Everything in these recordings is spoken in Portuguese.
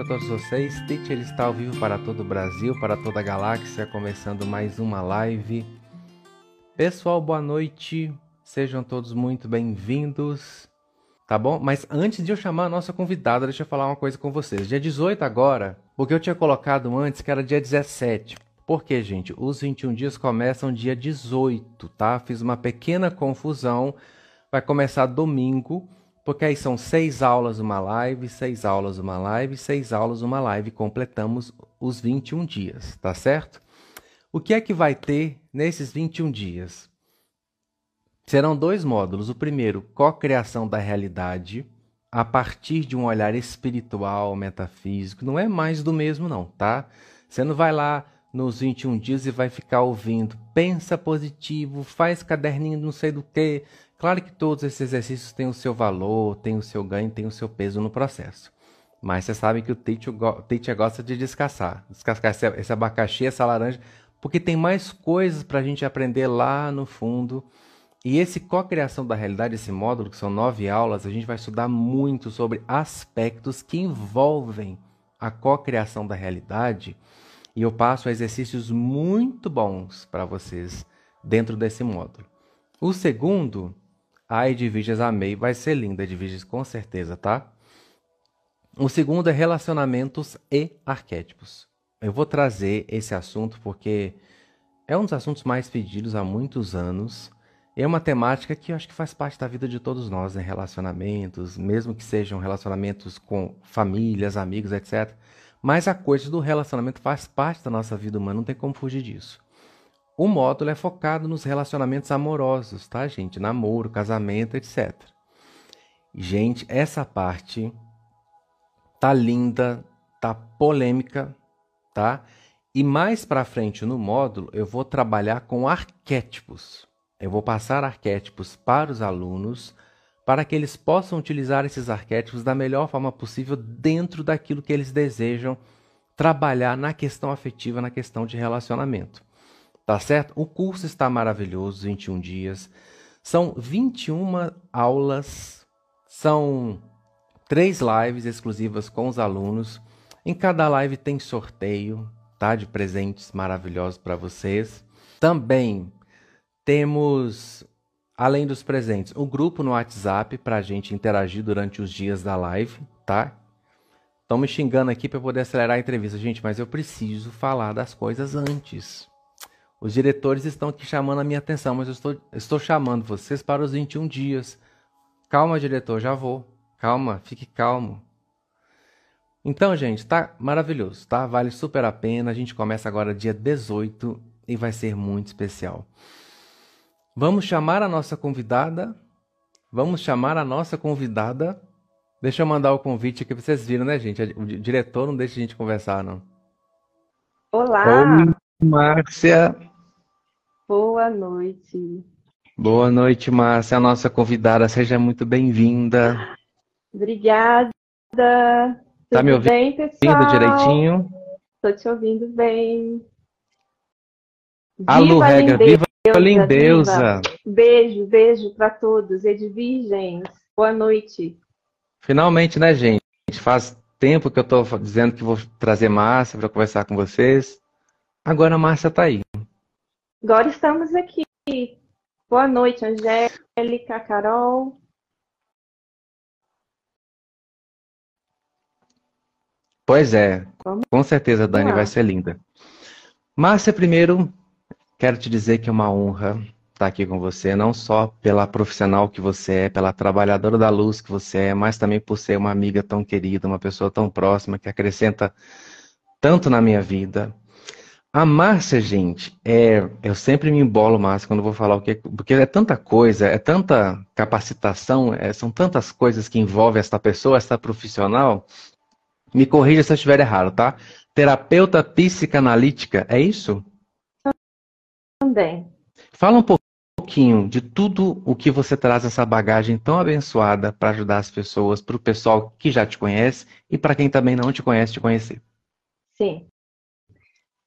a todos vocês. Tite ele está ao vivo para todo o Brasil, para toda a galáxia, começando mais uma live. Pessoal, boa noite. Sejam todos muito bem-vindos. Tá bom? Mas antes de eu chamar a nossa convidada, deixa eu falar uma coisa com vocês. Dia 18 agora, porque eu tinha colocado antes que era dia 17. Por quê, gente? Os 21 dias começam dia 18, tá? Fiz uma pequena confusão. Vai começar domingo porque aí são seis aulas uma live, seis aulas uma live, seis aulas uma live, completamos os 21 dias, tá certo? O que é que vai ter nesses 21 dias? Serão dois módulos. O primeiro, co-criação da realidade, a partir de um olhar espiritual, metafísico. Não é mais do mesmo, não, tá? Você não vai lá nos 21 dias e vai ficar ouvindo. Pensa positivo, faz caderninho não sei do que, Claro que todos esses exercícios têm o seu valor, têm o seu ganho, têm o seu peso no processo. Mas você sabe que o teacher, gosta de descascar. Descascar esse, esse abacaxi, essa laranja, porque tem mais coisas para a gente aprender lá no fundo. E esse co-criação da realidade, esse módulo, que são nove aulas, a gente vai estudar muito sobre aspectos que envolvem a co-criação da realidade. E eu passo exercícios muito bons para vocês dentro desse módulo. O segundo a Edviges amei, vai ser linda, Edviges, com certeza, tá? O segundo é relacionamentos e arquétipos. Eu vou trazer esse assunto porque é um dos assuntos mais pedidos há muitos anos. É uma temática que eu acho que faz parte da vida de todos nós, né? Relacionamentos, mesmo que sejam relacionamentos com famílias, amigos, etc. Mas a coisa do relacionamento faz parte da nossa vida humana, não tem como fugir disso. O módulo é focado nos relacionamentos amorosos, tá, gente? Namoro, casamento, etc. Gente, essa parte tá linda, tá polêmica, tá? E mais para frente no módulo eu vou trabalhar com arquétipos. Eu vou passar arquétipos para os alunos para que eles possam utilizar esses arquétipos da melhor forma possível dentro daquilo que eles desejam trabalhar na questão afetiva, na questão de relacionamento. Tá certo? O curso está maravilhoso, 21 dias. São 21 aulas, são três lives exclusivas com os alunos. Em cada live tem sorteio, tá? De presentes maravilhosos para vocês. Também temos, além dos presentes, um grupo no WhatsApp para a gente interagir durante os dias da live, tá? Estão me xingando aqui para poder acelerar a entrevista, gente, mas eu preciso falar das coisas antes. Os diretores estão aqui chamando a minha atenção, mas eu estou, estou chamando vocês para os 21 dias. Calma, diretor, já vou. Calma, fique calmo. Então, gente, tá maravilhoso, tá? Vale super a pena. A gente começa agora dia 18 e vai ser muito especial. Vamos chamar a nossa convidada. Vamos chamar a nossa convidada. Deixa eu mandar o convite aqui pra vocês viram, né, gente? O diretor não deixa a gente conversar, não. Olá! Oi, Márcia! Boa noite. Boa noite, Márcia, a nossa convidada. Seja muito bem-vinda. Obrigada. Tá me ouvindo bem, pessoal? direitinho? Estou te ouvindo bem. Alô, Regra, viva a lindeusa. Beijo, beijo para todos. Edvirgens, boa noite. Finalmente, né, gente? Faz tempo que eu estou dizendo que vou trazer Márcia para conversar com vocês. Agora a Márcia está aí. Agora estamos aqui. Boa noite, Angélica, Carol. Pois é, Vamos? com certeza, Dani, vai ser linda. Márcia, primeiro, quero te dizer que é uma honra estar aqui com você, não só pela profissional que você é, pela trabalhadora da luz que você é, mas também por ser uma amiga tão querida, uma pessoa tão próxima que acrescenta tanto na minha vida. A Márcia, gente, é, eu sempre me embolo, Márcia, quando vou falar o que. Porque é tanta coisa, é tanta capacitação, é, são tantas coisas que envolvem essa pessoa, essa profissional. Me corrija se eu estiver errado, tá? Terapeuta psicanalítica, é isso? Também. Fala um pouquinho de tudo o que você traz essa bagagem tão abençoada para ajudar as pessoas, para o pessoal que já te conhece e para quem também não te conhece te conhecer. Sim.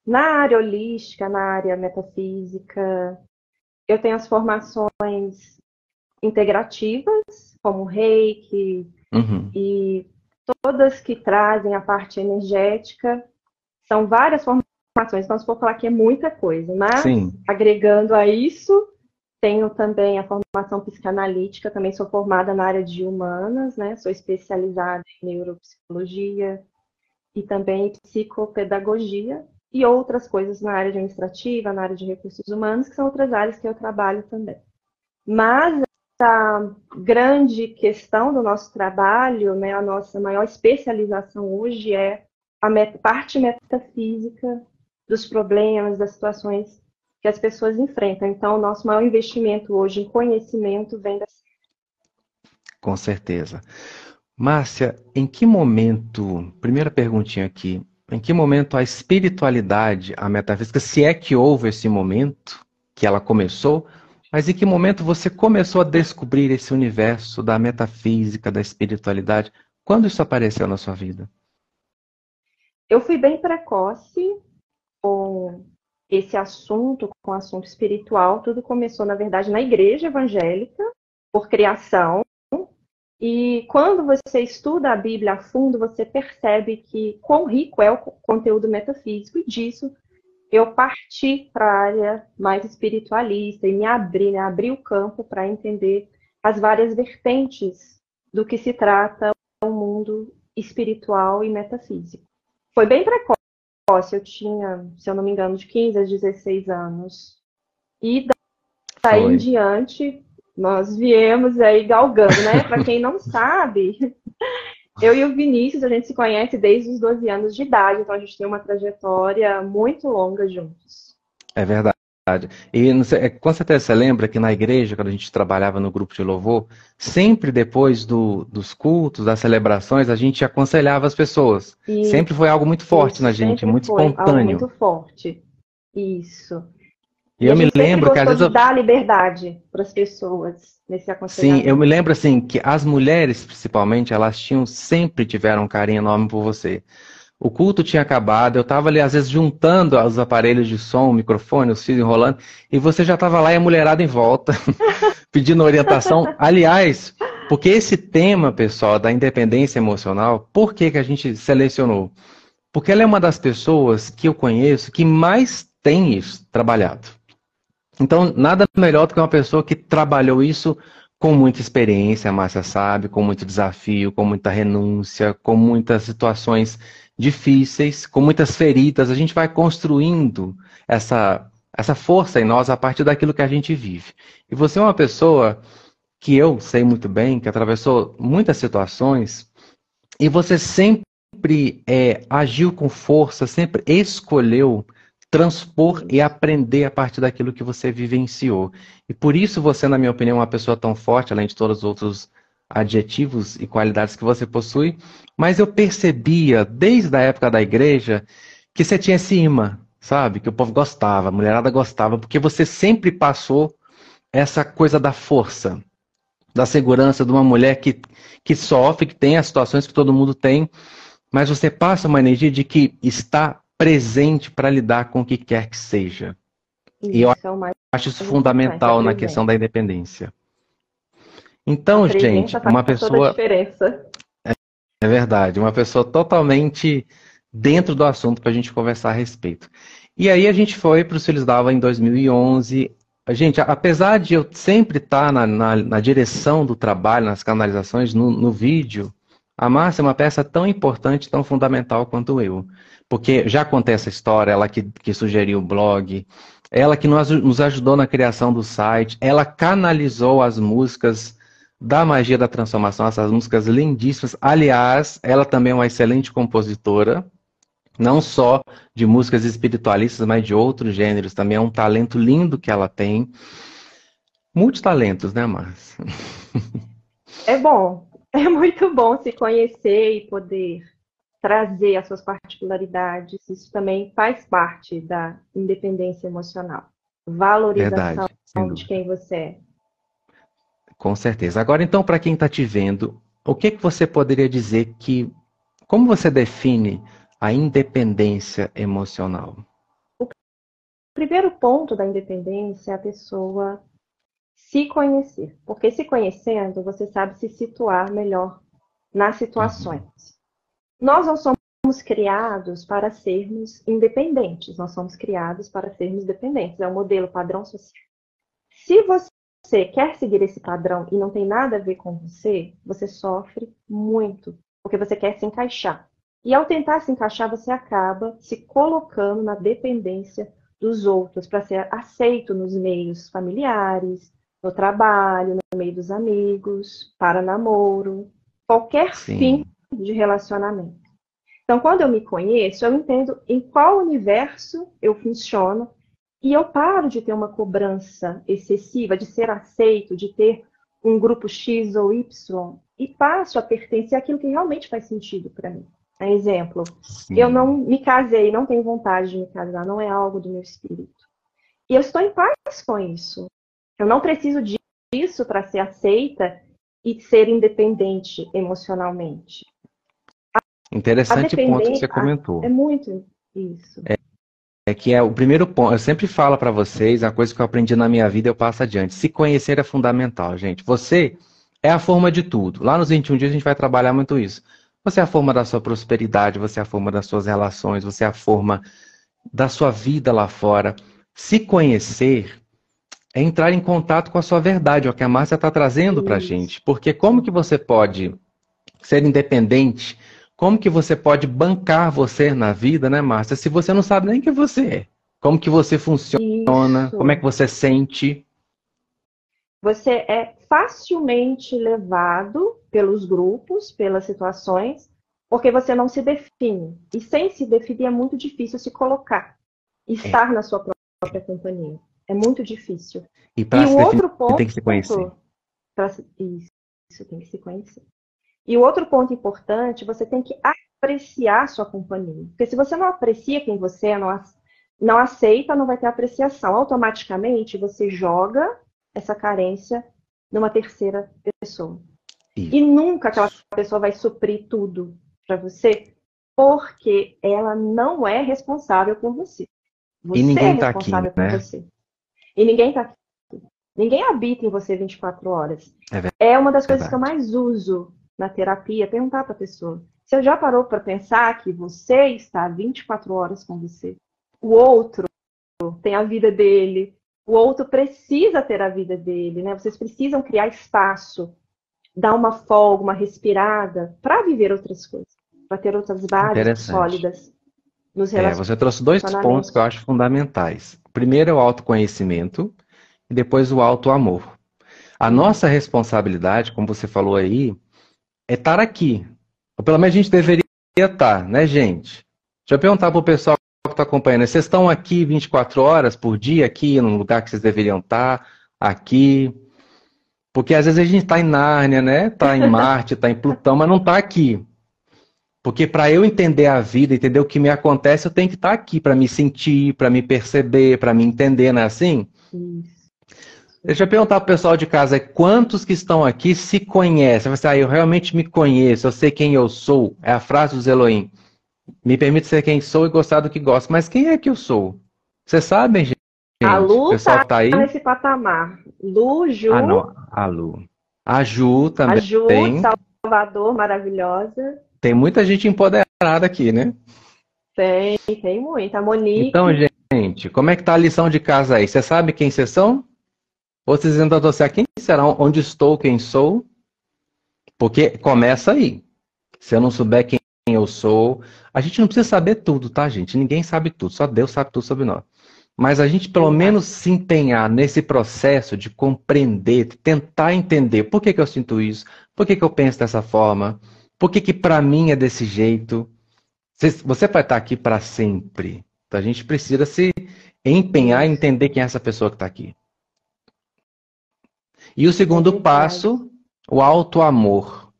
Na área holística, na área metafísica, eu tenho as formações integrativas, como reiki, uhum. e todas que trazem a parte energética. São várias formações, então se for falar que é muita coisa, mas Sim. agregando a isso, tenho também a formação psicanalítica, também sou formada na área de humanas, né? Sou especializada em neuropsicologia e também em psicopedagogia e outras coisas na área administrativa, na área de recursos humanos, que são outras áreas que eu trabalho também. Mas a grande questão do nosso trabalho, né, a nossa maior especialização hoje é a parte metafísica dos problemas, das situações que as pessoas enfrentam. Então, o nosso maior investimento hoje em conhecimento vem da Com certeza. Márcia, em que momento, primeira perguntinha aqui, em que momento a espiritualidade, a metafísica, se é que houve esse momento que ela começou, mas em que momento você começou a descobrir esse universo da metafísica, da espiritualidade? Quando isso apareceu na sua vida? Eu fui bem precoce com esse assunto, com o assunto espiritual. Tudo começou, na verdade, na igreja evangélica, por criação. E quando você estuda a Bíblia a fundo, você percebe que quão rico é o conteúdo metafísico, e disso eu parti para a área mais espiritualista e me abri, né, abri o campo para entender as várias vertentes do que se trata o mundo espiritual e metafísico. Foi bem precoce, eu tinha, se eu não me engano, de 15 a 16 anos. E daí em diante, nós viemos aí galgando, né? Para quem não sabe, eu e o Vinícius, a gente se conhece desde os 12 anos de idade, então a gente tem uma trajetória muito longa juntos. É verdade. E sei, é, com certeza você lembra que na igreja, quando a gente trabalhava no grupo de louvor, sempre depois do, dos cultos, das celebrações, a gente aconselhava as pessoas. Isso, sempre foi algo muito forte isso, na gente, muito espontâneo. Algo muito forte. Isso. E, eu me lembro que às vezes. Eu... dar liberdade para as pessoas nesse aconselhamento. Sim, eu me lembro assim que as mulheres, principalmente, elas tinham sempre tiveram um carinho enorme por você. O culto tinha acabado, eu estava ali, às vezes, juntando os aparelhos de som, o microfone, os fios enrolando, e você já estava lá e a mulherada em volta, pedindo orientação. Aliás, porque esse tema, pessoal, da independência emocional, por que, que a gente selecionou? Porque ela é uma das pessoas que eu conheço que mais tem isso trabalhado. Então, nada melhor do que uma pessoa que trabalhou isso com muita experiência, a Márcia sabe, com muito desafio, com muita renúncia, com muitas situações difíceis, com muitas feridas. A gente vai construindo essa, essa força em nós a partir daquilo que a gente vive. E você é uma pessoa que eu sei muito bem, que atravessou muitas situações, e você sempre é, agiu com força, sempre escolheu transpor e aprender a partir daquilo que você vivenciou. E por isso você, na minha opinião, é uma pessoa tão forte, além de todos os outros adjetivos e qualidades que você possui, mas eu percebia, desde a época da igreja, que você tinha esse imã, sabe? Que o povo gostava, a mulherada gostava, porque você sempre passou essa coisa da força, da segurança de uma mulher que, que sofre, que tem as situações que todo mundo tem, mas você passa uma energia de que está presente para lidar com o que quer que seja. Isso, e eu é acho isso fundamental na questão da independência. Então, gente, uma pessoa. É, é verdade, uma pessoa totalmente dentro do assunto para a gente conversar a respeito. E aí a gente foi para o Filhos d'Alva em 2011. Gente, apesar de eu sempre estar na, na, na direção do trabalho, nas canalizações, no, no vídeo, a Márcia é uma peça tão importante, tão fundamental quanto eu. Porque já contei essa história, ela que, que sugeriu o blog, ela que nos, nos ajudou na criação do site, ela canalizou as músicas da magia da transformação, essas músicas lindíssimas. Aliás, ela também é uma excelente compositora, não só de músicas espiritualistas, mas de outros gêneros. Também é um talento lindo que ela tem. Multitalentos, né, Márcia? É bom, é muito bom se conhecer e poder trazer as suas particularidades. Isso também faz parte da independência emocional. Valorização Verdade, de quem você é. Com certeza. Agora, então, para quem está te vendo, o que, que você poderia dizer que. Como você define a independência emocional? O primeiro ponto da independência é a pessoa se conhecer. Porque se conhecendo, você sabe se situar melhor nas situações. Uhum. Nós não somos criados para sermos independentes, nós somos criados para sermos dependentes. É o modelo padrão social. Se você quer seguir esse padrão e não tem nada a ver com você, você sofre muito, porque você quer se encaixar. E ao tentar se encaixar, você acaba se colocando na dependência dos outros para ser aceito nos meios familiares, no trabalho, no meio dos amigos, para namoro, qualquer Sim. fim de relacionamento. Então, quando eu me conheço, eu entendo em qual universo eu funciono e eu paro de ter uma cobrança excessiva, de ser aceito, de ter um grupo X ou Y, e passo a pertencer àquilo que realmente faz sentido para mim. Exemplo, Sim. eu não me casei, não tenho vontade de me casar, não é algo do meu espírito. E eu estou em paz com isso. Eu não preciso disso para ser aceita e ser independente emocionalmente. Interessante ponto que você comentou. É muito isso. É, é que é o primeiro ponto. Eu sempre falo para vocês, a coisa que eu aprendi na minha vida eu passo adiante. Se conhecer é fundamental, gente. Você é a forma de tudo. Lá nos 21 dias a gente vai trabalhar muito isso. Você é a forma da sua prosperidade, você é a forma das suas relações, você é a forma da sua vida lá fora. Se conhecer é entrar em contato com a sua verdade, é o que a Márcia está trazendo para a gente. Porque como que você pode ser independente? Como que você pode bancar você na vida, né, Márcia, se você não sabe nem quem você é? Como que você funciona? Isso. Como é que você sente? Você é facilmente levado pelos grupos, pelas situações, porque você não se define. E sem se definir é muito difícil se colocar, estar é. na sua própria companhia. É muito difícil. E para se outro ponto, tem que se conhecer. Pra, isso, tem que se conhecer. E o outro ponto importante, você tem que apreciar sua companhia. Porque se você não aprecia quem você é, não, não aceita, não vai ter apreciação. Automaticamente você joga essa carência numa terceira pessoa. Isso. E nunca aquela pessoa vai suprir tudo para você, porque ela não é responsável por você. Você e ninguém é tá responsável aqui, por né? você. E ninguém está aqui. Ninguém habita em você 24 horas. É, é uma das coisas que eu mais uso na terapia, perguntar para a pessoa. Você já parou para pensar que você está 24 horas com você? O outro tem a vida dele, o outro precisa ter a vida dele, né? Vocês precisam criar espaço, dar uma folga, uma respirada para viver outras coisas, para ter outras bases sólidas nos relacionamentos. É, você trouxe dois pontos que eu acho fundamentais. Primeiro é o autoconhecimento e depois o auto-amor. A nossa responsabilidade, como você falou aí, é estar aqui. Ou pelo menos a gente deveria estar, né, gente? Deixa eu perguntar para o pessoal que está acompanhando. Vocês estão aqui 24 horas por dia, aqui no lugar que vocês deveriam estar, aqui? Porque às vezes a gente está em Nárnia, né? Está em Marte, está em Plutão, mas não está aqui. Porque para eu entender a vida, entender o que me acontece, eu tenho que estar tá aqui para me sentir, para me perceber, para me entender, não é assim? Isso. Deixa eu perguntar para o pessoal de casa, quantos que estão aqui se conhecem? Você, ah, eu realmente me conheço, eu sei quem eu sou. É a frase dos Elohim. Me permite ser quem sou e gostar do que gosto. Mas quem é que eu sou? Vocês sabem, gente? A Lu está tá aí? nesse patamar. Lu, Ju. Ah, não. A Lu. A Ju também. A Ju, tem. Salvador, maravilhosa. Tem muita gente empoderada aqui, né? Tem, tem muita. A Monique. Então, gente, como é que tá a lição de casa aí? Você sabe quem vocês são? Vocês ainda associar quem será, onde estou, quem sou? Porque começa aí. Se eu não souber quem eu sou, a gente não precisa saber tudo, tá, gente? Ninguém sabe tudo, só Deus sabe tudo sobre nós. Mas a gente pelo menos se empenhar nesse processo de compreender, de tentar entender por que, que eu sinto isso, por que, que eu penso dessa forma, por que, que para mim é desse jeito. Você vai estar aqui para sempre. Então a gente precisa se empenhar em entender quem é essa pessoa que está aqui. E o segundo é passo, o auto-amor.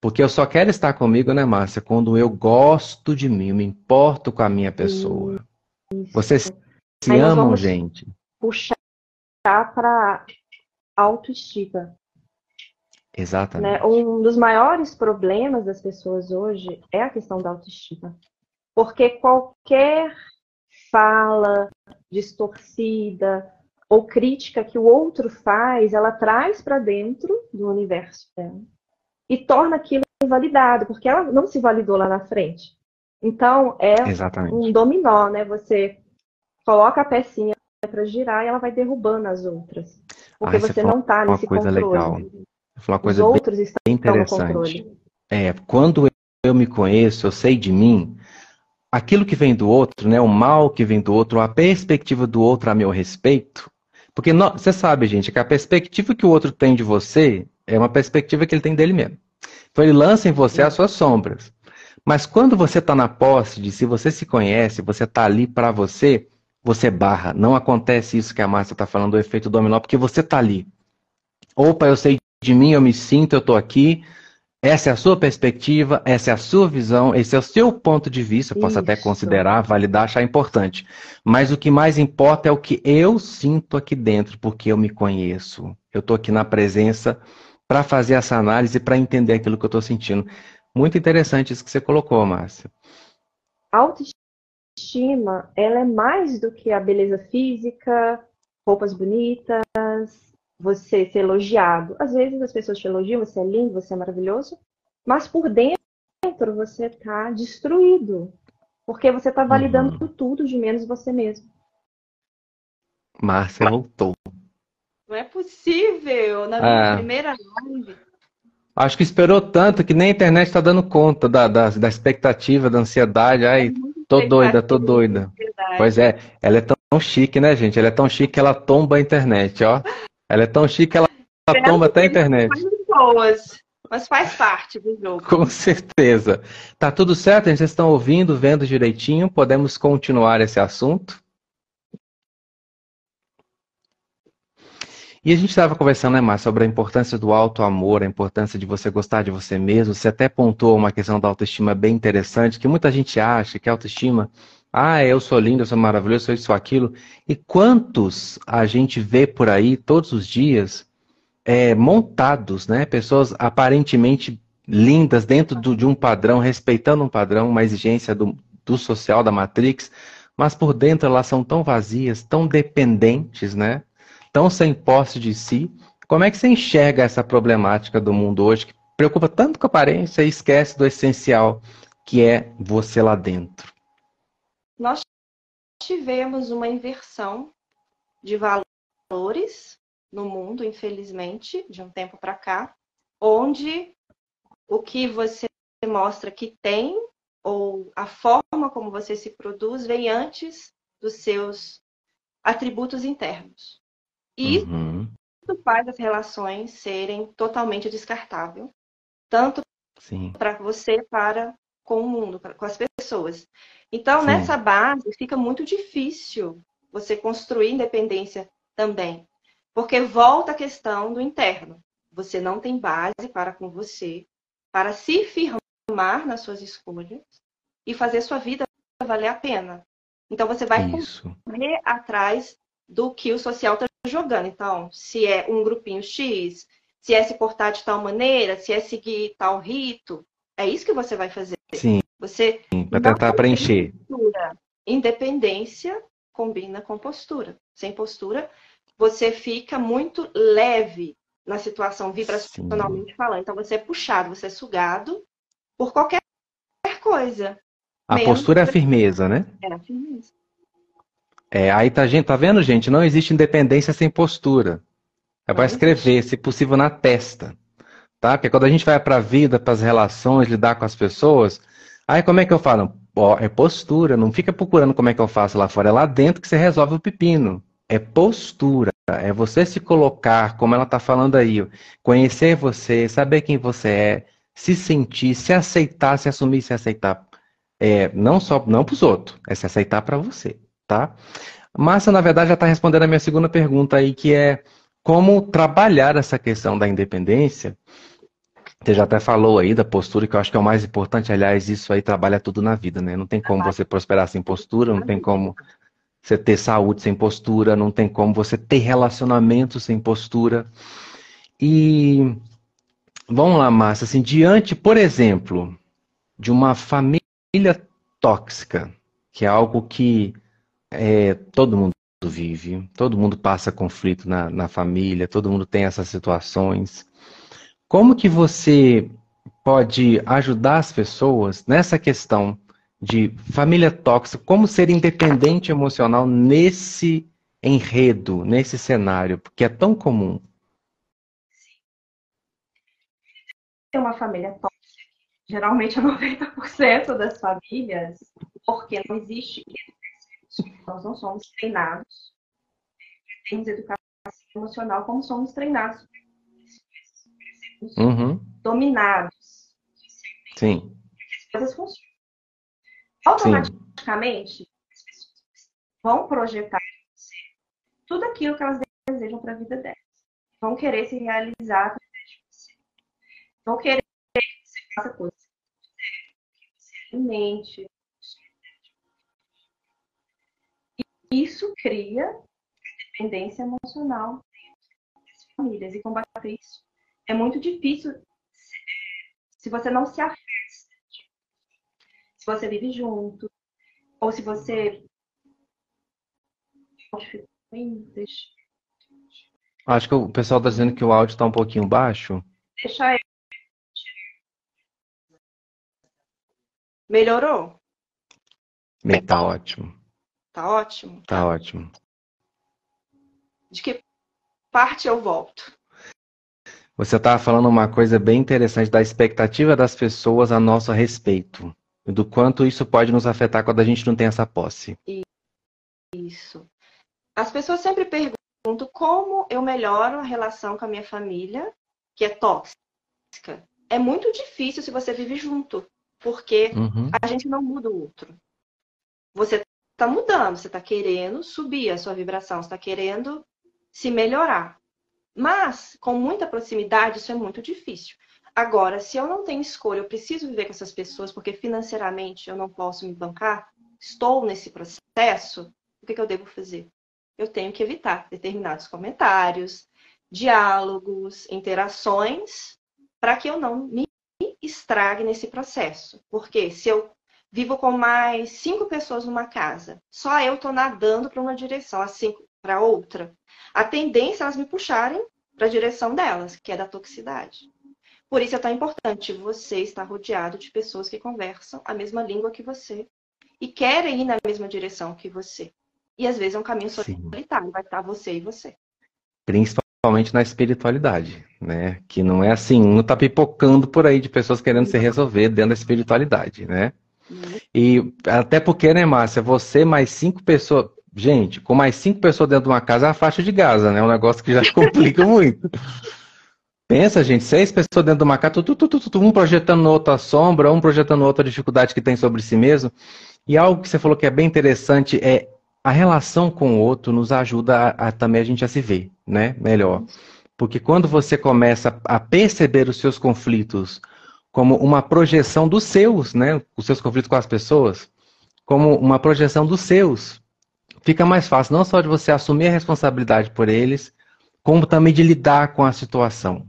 Porque eu só quero estar comigo, né, Márcia, quando eu gosto de mim, eu me importo com a minha pessoa. Isso. Vocês se Aí amam, gente? Puxar para autoestima. Exatamente. Né? Um dos maiores problemas das pessoas hoje é a questão da autoestima. Porque qualquer fala distorcida, ou crítica que o outro faz, ela traz para dentro do universo dela e torna aquilo validado, porque ela não se validou lá na frente. Então, é Exatamente. um dominó, né? Você coloca a pecinha para girar e ela vai derrubando as outras. Porque você, você não está nesse coisa controle. Legal. Uma coisa Os outros bem estão interessante. no controle. É, quando eu me conheço, eu sei de mim, aquilo que vem do outro, né, o mal que vem do outro, a perspectiva do outro a meu respeito, porque não, você sabe, gente, que a perspectiva que o outro tem de você é uma perspectiva que ele tem dele mesmo. Então ele lança em você as suas sombras. Mas quando você está na posse de se você se conhece, você está ali para você, você barra. Não acontece isso que a Márcia está falando, do efeito dominó, porque você está ali. Opa, eu sei de mim, eu me sinto, eu estou aqui. Essa é a sua perspectiva, essa é a sua visão, esse é o seu ponto de vista. Eu posso até Isso. considerar, validar, achar importante. Mas o que mais importa é o que eu sinto aqui dentro, porque eu me conheço. Eu estou aqui na presença para fazer essa análise, para entender aquilo que eu estou sentindo. Muito interessante isso que você colocou, Márcia. Autoestima, ela é mais do que a beleza física, roupas bonitas, você ser elogiado. Às vezes as pessoas te elogiam, você é lindo, você é maravilhoso, mas por dentro você está destruído. Porque você está validando tudo de menos você mesmo. Márcia voltou. Não é possível, na minha Ah. primeira live. Acho que esperou tanto que nem a internet está dando conta da, da, da expectativa, da ansiedade. Ai, tô doida, tô doida. Pois é, ela é tão chique, né, gente? Ela é tão chique que ela tomba a internet, ó. Ela é tão chique que ela, ela tomba até a internet. Boas, mas faz parte do jogo. Com certeza. Tá tudo certo? Vocês estão ouvindo, vendo direitinho? Podemos continuar esse assunto? E a gente estava conversando, né, Márcia, sobre a importância do auto-amor, a importância de você gostar de você mesmo. Você até pontuou uma questão da autoestima bem interessante, que muita gente acha que a autoestima, ah, eu sou lindo, eu sou maravilhoso, eu sou isso, aquilo. E quantos a gente vê por aí todos os dias é, montados, né? Pessoas aparentemente lindas dentro do- de um padrão, respeitando um padrão, uma exigência do, do social, da Matrix, mas por dentro elas são tão vazias, tão dependentes, né? Tão sem posse de si. Como é que você enxerga essa problemática do mundo hoje que preocupa tanto com a aparência e esquece do essencial, que é você lá dentro? Nós tivemos uma inversão de valores no mundo, infelizmente, de um tempo para cá, onde o que você mostra que tem ou a forma como você se produz vem antes dos seus atributos internos. E Uhum, isso faz as relações serem totalmente descartáveis, tanto para você para com o mundo, pra- com as pessoas. Então, Sim. nessa base, fica muito difícil você construir independência também. Porque volta a questão do interno. Você não tem base para com você, para se firmar nas suas escolhas e fazer sua vida valer a pena. Então, você vai Isso. correr atrás do que o social está jogando. Então, se é um grupinho X, se é se portar de tal maneira, se é seguir tal rito, é isso que você vai fazer. Sim, Você para tentar preencher. postura. Independência combina com postura. Sem postura, você fica muito leve na situação vibracionalmente falando. Então, você é puxado, você é sugado por qualquer coisa. A postura é a firmeza, né? É a firmeza. É, aí tá, gente, tá vendo, gente? Não existe independência sem postura. É para escrever, se possível, na testa. Tá? Porque quando a gente vai para a vida, para as relações, lidar com as pessoas, aí como é que eu falo? Ó, é postura, não fica procurando como é que eu faço lá fora, é lá dentro que você resolve o pepino. É postura, é você se colocar, como ela tá falando aí, conhecer você, saber quem você é, se sentir, se aceitar, se assumir, se aceitar. É, não só não para os outros, é se aceitar para você, tá? Márcia, na verdade, já está respondendo a minha segunda pergunta aí, que é como trabalhar essa questão da independência. Você já até falou aí da postura, que eu acho que é o mais importante. Aliás, isso aí trabalha tudo na vida, né? Não tem como você prosperar sem postura, não tem como você ter saúde sem postura, não tem como você ter relacionamento sem postura. E vamos lá, Márcia, assim, diante, por exemplo, de uma família tóxica, que é algo que é, todo mundo vive, todo mundo passa conflito na, na família, todo mundo tem essas situações. Como que você pode ajudar as pessoas nessa questão de família tóxica, como ser independente emocional nesse enredo, nesse cenário, porque é tão comum. Ter uma família tóxica, geralmente é 90% das famílias, porque não existe nós não somos treinados, temos educação emocional como somos treinados, uhum. dominados. Sim. As coisas funcionam. Automaticamente, Sim. as pessoas vão projetar tudo aquilo que elas desejam para a vida delas. Vão querer se realizar através de você. Vão querer que você faça coisas que você alimente. E isso cria dependência emocional das famílias. E combater isso é muito difícil se você não se afasta. Se você vive junto, ou se você Acho que o pessoal está dizendo que o áudio está um pouquinho baixo. Deixa eu. Melhorou? Tá ótimo. Tá ótimo? Tá ótimo. De que parte eu volto? Você estava falando uma coisa bem interessante da expectativa das pessoas a nosso respeito. Do quanto isso pode nos afetar quando a gente não tem essa posse. Isso. As pessoas sempre perguntam como eu melhoro a relação com a minha família, que é tóxica. É muito difícil se você vive junto, porque uhum. a gente não muda o outro. Você está mudando, você está querendo subir a sua vibração, você está querendo se melhorar. Mas, com muita proximidade, isso é muito difícil. Agora, se eu não tenho escolha, eu preciso viver com essas pessoas porque financeiramente eu não posso me bancar, estou nesse processo, o que, que eu devo fazer? eu tenho que evitar determinados comentários, diálogos, interações, para que eu não me estrague nesse processo. Porque se eu vivo com mais cinco pessoas numa casa, só eu estou nadando para uma direção, as cinco para outra, a tendência é elas me puxarem para a direção delas, que é da toxicidade. Por isso é tão importante você estar rodeado de pessoas que conversam a mesma língua que você e querem ir na mesma direção que você. E às vezes é um caminho solitário, vai estar você e você. Principalmente na espiritualidade, né? Que não é assim, um tá pipocando por aí de pessoas querendo se resolver dentro da espiritualidade, né? Uhum. E até porque, né, Márcia, você mais cinco pessoas. Gente, com mais cinco pessoas dentro de uma casa é a faixa de Gaza, né? É um negócio que já complica muito. Pensa, gente, seis pessoas dentro de uma casa, tu, tu, tu, um projetando outra sombra, um projetando outra dificuldade que tem sobre si mesmo. E algo que você falou que é bem interessante é a relação com o outro nos ajuda a, a, também a gente a se ver, né? Melhor. Porque quando você começa a perceber os seus conflitos como uma projeção dos seus, né? Os seus conflitos com as pessoas, como uma projeção dos seus, fica mais fácil não só de você assumir a responsabilidade por eles, como também de lidar com a situação.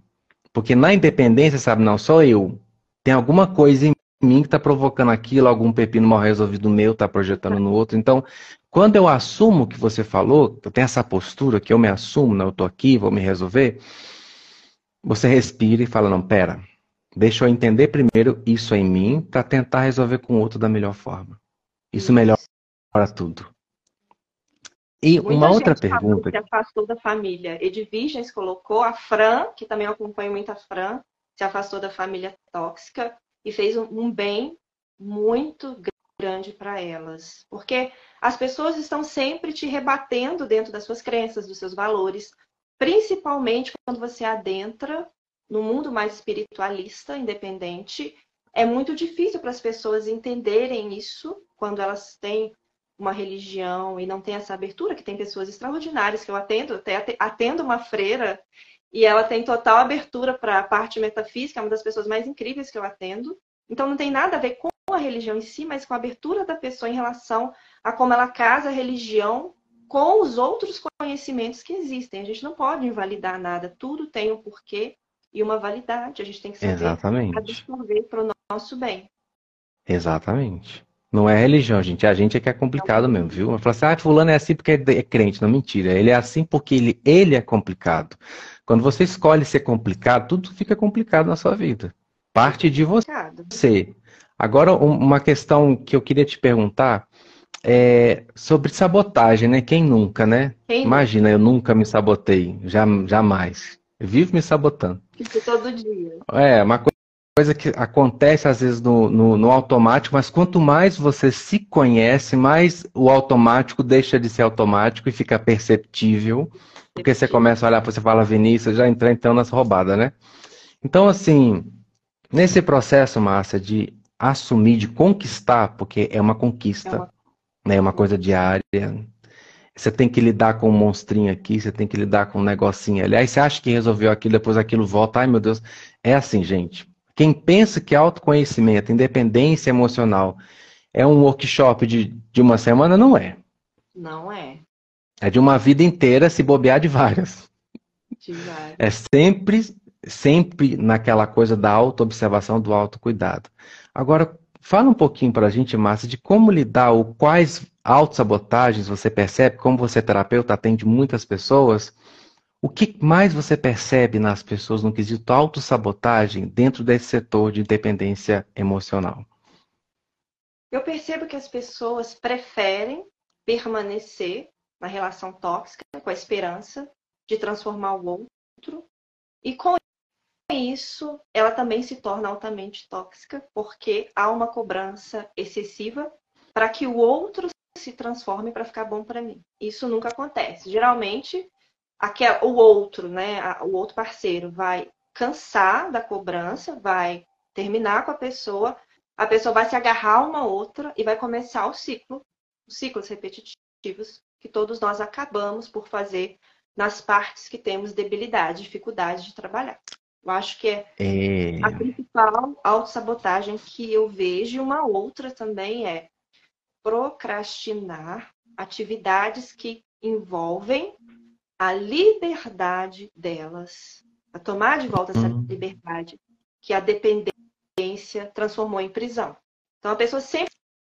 Porque na independência, sabe, não sou eu. Tem alguma coisa em mim que está provocando aquilo, algum pepino mal resolvido meu está projetando no outro. Então, quando eu assumo o que você falou, eu tenho essa postura que eu me assumo, não, eu estou aqui, vou me resolver, você respira e fala, não, pera, deixa eu entender primeiro isso em mim para tentar resolver com o outro da melhor forma. Isso melhora tudo. E Muita uma outra pergunta. Se afastou da família. Edvigens colocou a Fran, que também acompanha muito a Fran, se afastou da família tóxica e fez um bem muito grande para elas. Porque as pessoas estão sempre te rebatendo dentro das suas crenças, dos seus valores, principalmente quando você adentra no mundo mais espiritualista, independente. É muito difícil para as pessoas entenderem isso quando elas têm uma religião e não têm essa abertura, que tem pessoas extraordinárias que eu atendo, até atendo uma freira e ela tem total abertura para a parte metafísica, é uma das pessoas mais incríveis que eu atendo. Então não tem nada a ver com a religião em si, mas com a abertura da pessoa em relação a como ela casa a religião com os outros conhecimentos que existem. A gente não pode invalidar nada, tudo tem um porquê e uma validade. A gente tem que saber Exatamente. absorver para o nosso bem. Exatamente. Não é religião, gente. A gente é que é complicado mesmo, viu? Fala assim, ah, fulano é assim porque é crente. Não, mentira. Ele é assim porque ele, ele é complicado. Quando você escolhe ser complicado, tudo fica complicado na sua vida. Parte de você. Agora, uma questão que eu queria te perguntar é sobre sabotagem, né? Quem nunca, né? Quem Imagina, eu nunca me sabotei, jamais. Eu vivo me sabotando. Isso todo dia. É, uma coisa que acontece às vezes no, no, no, automático, mas quanto mais você se conhece, mais o automático deixa de ser automático e fica perceptível. Porque você começa a olhar, você fala, Vinícius, já entra então nessa roubada, né? Então, assim, nesse processo, Márcia, de assumir, de conquistar, porque é uma conquista, é uma, né? É uma coisa diária. Você tem que lidar com um monstrinho aqui, você tem que lidar com um negocinho ali. Aí você acha que resolveu aquilo, depois aquilo volta. Ai, meu Deus. É assim, gente. Quem pensa que autoconhecimento, independência emocional é um workshop de, de uma semana, não é. Não é. É de uma vida inteira, se bobear de várias. De várias. É sempre, sempre naquela coisa da autoobservação, do autocuidado. Agora, fala um pouquinho para a gente, Márcia, de como lidar, ou quais autossabotagens você percebe, como você é terapeuta, atende muitas pessoas, o que mais você percebe nas pessoas no quesito autossabotagem dentro desse setor de dependência emocional? Eu percebo que as pessoas preferem permanecer na relação tóxica com a esperança de transformar o outro e com isso, ela também se torna altamente tóxica, porque há uma cobrança excessiva para que o outro se transforme para ficar bom para mim. Isso nunca acontece. Geralmente, aquele, o outro, né, o outro parceiro vai cansar da cobrança, vai terminar com a pessoa, a pessoa vai se agarrar a uma outra e vai começar o ciclo, os ciclos repetitivos que todos nós acabamos por fazer nas partes que temos debilidade, dificuldade de trabalhar. Eu acho que é, é... a principal autossabotagem que eu vejo. E uma outra também é procrastinar atividades que envolvem a liberdade delas, a tomar de volta essa hum. liberdade que a dependência transformou em prisão. Então a pessoa sempre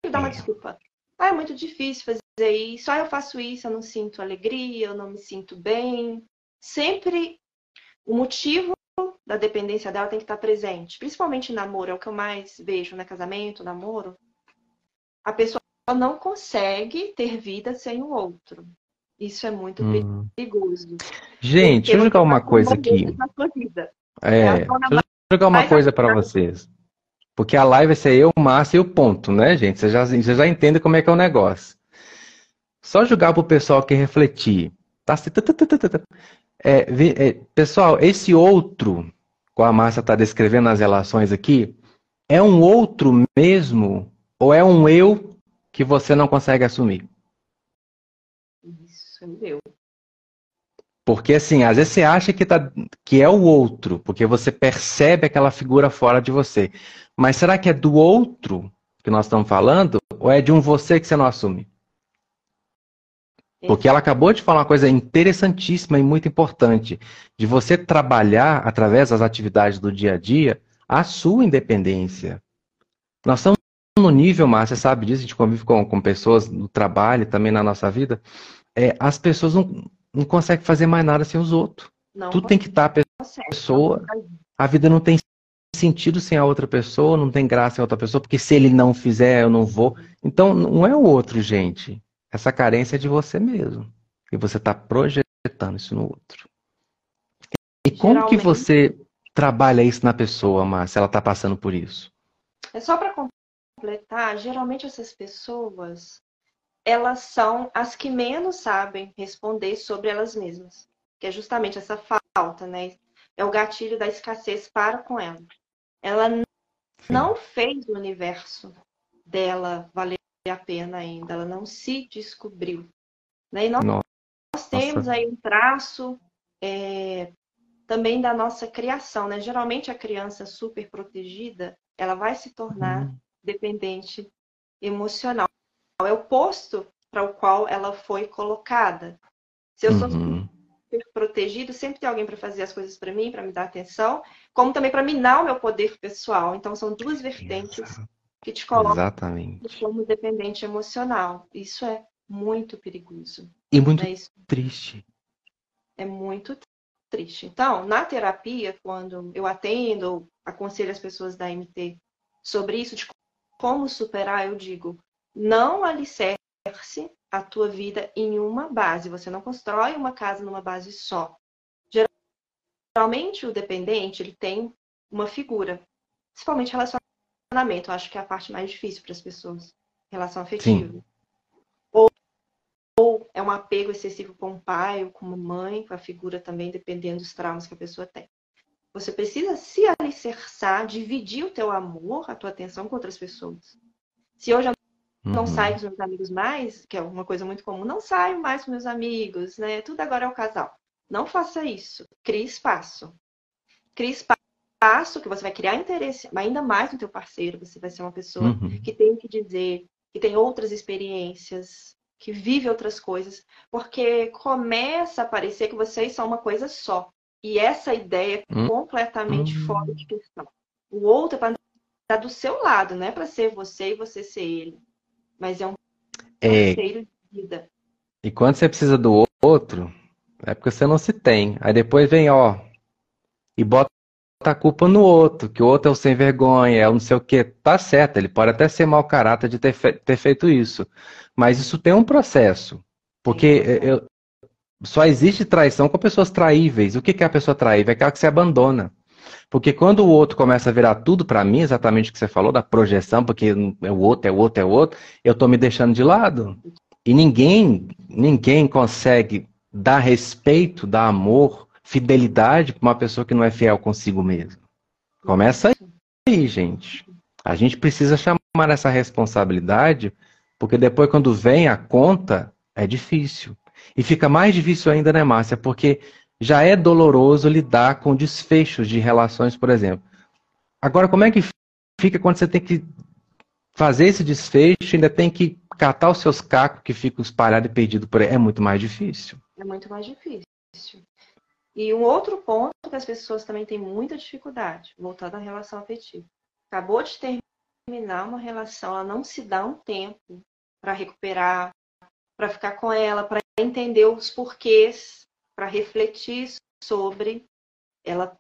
dá uma é. desculpa. Ah, é muito difícil fazer isso. Ah, eu faço isso, eu não sinto alegria, eu não me sinto bem. Sempre o motivo da dependência dela tem que estar presente. Principalmente em namoro, é o que eu mais vejo, né? Casamento, namoro. A pessoa não consegue ter vida sem o outro. Isso é muito hum. perigoso. Gente, deixa eu jogar uma coisa aqui. É, é deixa eu jogar uma coisa para vocês. Porque a live vai ser eu, o Márcio e o ponto, né, gente? Você já, você já entende como é que é o negócio. Só jogar pro pessoal que refletir. Tá? É, é, pessoal, esse outro como a Márcia está descrevendo as relações aqui, é um outro mesmo ou é um eu que você não consegue assumir? Isso, é eu. Porque assim, às vezes você acha que, tá, que é o outro, porque você percebe aquela figura fora de você. Mas será que é do outro que nós estamos falando? Ou é de um você que você não assume? Porque ela acabou de falar uma coisa interessantíssima e muito importante, de você trabalhar através das atividades do dia a dia a sua independência. Nós estamos no nível, Márcia, sabe disso, a gente convive com, com pessoas no trabalho, também na nossa vida, é, as pessoas não, não conseguem fazer mais nada sem os outros. Não Tudo tem que estar a pessoa, a vida não tem sentido sem a outra pessoa, não tem graça sem a outra pessoa, porque se ele não fizer, eu não vou. Então, não é o outro, gente. Essa carência é de você mesmo. E você está projetando isso no outro. E como Geralmente, que você trabalha isso na pessoa, Márcia, ela está passando por isso? É só para completar, geralmente essas pessoas, elas são as que menos sabem responder sobre elas mesmas. Que é justamente essa falta, né? É o gatilho da escassez para com ela. Ela não fez o universo dela valer a pena ainda, ela não se descobriu. Né? E nós, nós temos aí um traço é, também da nossa criação, né? Geralmente a criança super protegida, ela vai se tornar uhum. dependente emocional. É o posto para o qual ela foi colocada. Se eu uhum. sou protegido, sempre tem alguém para fazer as coisas para mim, para me dar atenção, como também para minar o meu poder pessoal. Então são duas vertentes Exato que te coloca Exatamente. como dependente emocional. Isso é muito perigoso. E muito né? triste. É muito triste. Então, na terapia, quando eu atendo, aconselho as pessoas da MT sobre isso, de como superar, eu digo, não alicerce a tua vida em uma base. Você não constrói uma casa numa base só. Geralmente o dependente ele tem uma figura, principalmente relacionamento. Eu acho que é a parte mais difícil para as pessoas, relação afetiva. Ou, ou é um apego excessivo com o pai ou com a mãe, com a figura também, dependendo dos traumas que a pessoa tem. Você precisa se alicerçar, dividir o teu amor, a tua atenção com outras pessoas. Se hoje eu não uhum. saio com os meus amigos mais, que é uma coisa muito comum, não saio mais com meus amigos, né? Tudo agora é o casal. Não faça isso. Crie espaço. Crie espaço que você vai criar interesse ainda mais no teu parceiro. Você vai ser uma pessoa uhum. que tem o que dizer, que tem outras experiências, que vive outras coisas, porque começa a parecer que vocês são uma coisa só. E essa ideia é hum. completamente hum. fora de questão. O outro é para estar do seu lado, não é para ser você e você ser ele. Mas é um é... parceiro de vida. E quando você precisa do outro, é porque você não se tem. Aí depois vem, ó, e bota a culpa no outro, que o outro é o sem vergonha, é o não sei o quê. Tá certo, ele pode até ser mau caráter de ter, fe ter feito isso. Mas isso tem um processo. Porque eu, só existe traição com pessoas traíveis. O que é a pessoa traível? É aquela que se abandona. Porque quando o outro começa a virar tudo para mim, exatamente o que você falou, da projeção, porque é o outro, é o outro, é o outro, eu estou me deixando de lado. E ninguém, ninguém consegue dar respeito, dar amor, fidelidade para uma pessoa que não é fiel consigo mesmo. Começa aí, gente. A gente precisa chamar essa responsabilidade, porque depois, quando vem a conta, é difícil. E fica mais difícil ainda, né, Márcia? Porque já é doloroso lidar com desfechos de relações, por exemplo. Agora, como é que fica quando você tem que fazer esse desfecho, ainda tem que catar os seus cacos que ficam espalhados e perdidos por aí? É muito mais difícil. É muito mais difícil. E um outro ponto que as pessoas também têm muita dificuldade, voltando à relação afetiva. Acabou de terminar uma relação, ela não se dá um tempo para recuperar, para ficar com ela, para entender os porquês, para refletir sobre. Ela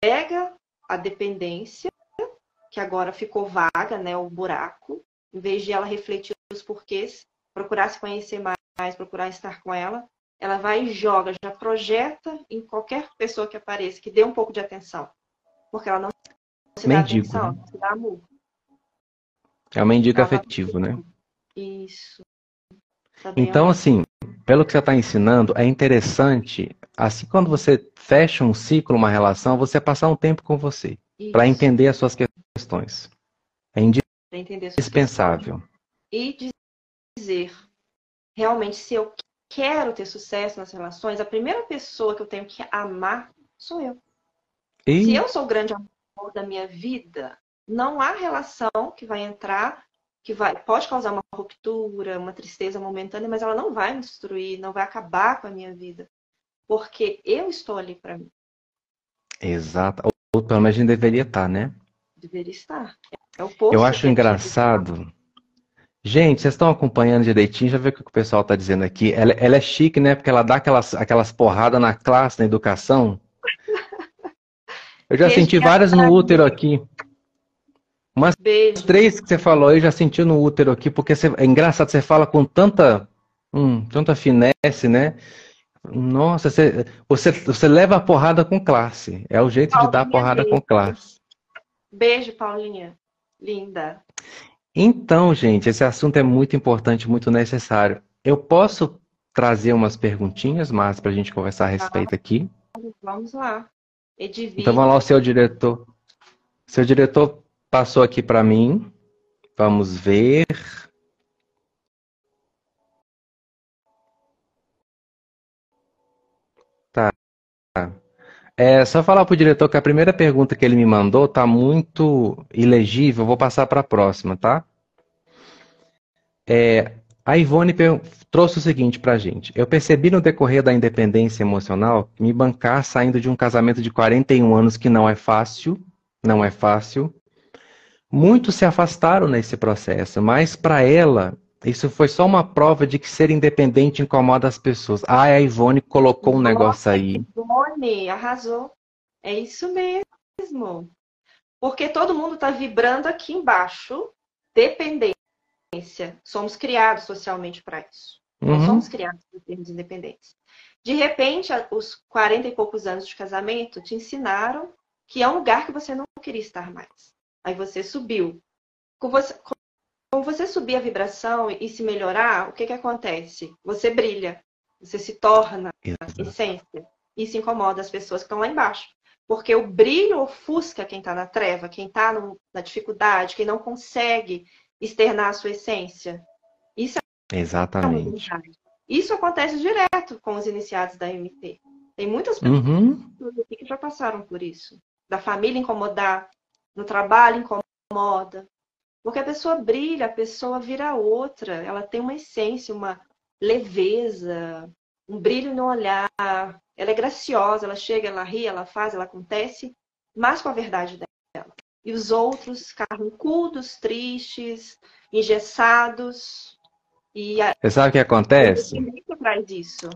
pega a dependência, que agora ficou vaga, né, o buraco, em vez de ela refletir os porquês, procurar se conhecer mais, procurar estar com ela, ela vai e joga, já projeta em qualquer pessoa que apareça, que dê um pouco de atenção. Porque ela não se mendigo, dá atenção, né? se dá amor. É um mendigo afetivo, né? Isso. Tá então, assim, pelo que você está ensinando, é interessante, assim, quando você fecha um ciclo, uma relação, você passar um tempo com você, para entender as suas questões. É indispensável. E dizer, realmente, se eu quero ter sucesso nas relações, a primeira pessoa que eu tenho que amar sou eu. E... Se eu sou o grande amor da minha vida, não há relação que vai entrar que vai, pode causar uma ruptura, uma tristeza momentânea, mas ela não vai me destruir, não vai acabar com a minha vida. Porque eu estou ali para mim. Exato. Ou pelo menos a gente deveria estar, né? Deveria estar. É o eu acho engraçado. Gente, vocês estão acompanhando direitinho, já viu o que o pessoal está dizendo aqui. Ela, ela, é chique, né? Porque ela dá aquelas, aquelas porradas na classe, na educação. Eu já senti várias no útero aqui. Umas Beijo. três que você falou aí já sentiu no útero aqui, porque você, é engraçado, você fala com tanta, hum, tanta finesse, né? Nossa, você, você, você leva a porrada com classe. É o jeito Paulinha, de dar a porrada beijo. com classe. Beijo, Paulinha. Linda. Então, gente, esse assunto é muito importante, muito necessário. Eu posso trazer umas perguntinhas, mas para a gente conversar a respeito aqui? Vamos lá. Edivine. Então vamos lá, o seu diretor. Seu diretor Passou aqui para mim. Vamos ver. Tá. É só falar para o diretor que a primeira pergunta que ele me mandou está muito ilegível. Vou passar para a próxima, tá? É, a Ivone trouxe o seguinte para a gente. Eu percebi no decorrer da independência emocional me bancar saindo de um casamento de 41 anos que não é fácil, não é fácil, Muitos se afastaram nesse processo, mas para ela, isso foi só uma prova de que ser independente incomoda as pessoas. Ah, a Ivone colocou um negócio aí. Ivone, arrasou. É isso mesmo. Porque todo mundo está vibrando aqui embaixo, dependência. Somos criados socialmente para isso. Uhum. Não somos criados por termos independentes. De repente, os 40 e poucos anos de casamento te ensinaram que é um lugar que você não queria estar mais. Aí você subiu. Com você, com você subir a vibração e se melhorar, o que, que acontece? Você brilha. Você se torna Exato. essência. Isso incomoda as pessoas que estão lá embaixo. Porque o brilho ofusca quem está na treva, quem está na dificuldade, quem não consegue externar a sua essência. Isso é Exatamente. Isso acontece direto com os iniciados da MT. Tem muitas pessoas uhum. que já passaram por isso. Da família incomodar, no trabalho incomoda. Porque a pessoa brilha, a pessoa vira outra. Ela tem uma essência, uma leveza, um brilho no olhar. Ela é graciosa, ela chega, ela ri, ela faz, ela acontece, mas com a verdade dela. E os outros carrancudos, tristes, engessados. E a... Você sabe o que acontece? disso.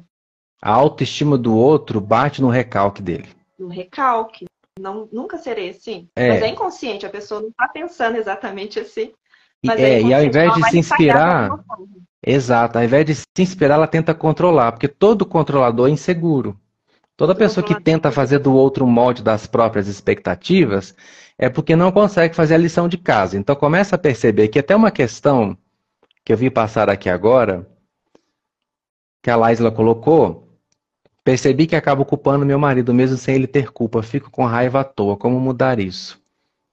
A autoestima do outro bate no recalque dele. No recalque. Não, nunca serei assim. É. Mas é inconsciente, a pessoa não está pensando exatamente assim. Mas é, é e ao invés de se inspirar. Exato, ao invés de se inspirar, ela tenta controlar, porque todo controlador é inseguro. Toda pessoa que tenta fazer do outro molde das próprias expectativas é porque não consegue fazer a lição de casa. Então começa a perceber que até uma questão que eu vi passar aqui agora, que a Laisla colocou, percebi que acabo culpando meu marido mesmo sem ele ter culpa. Fico com raiva à toa. Como mudar isso?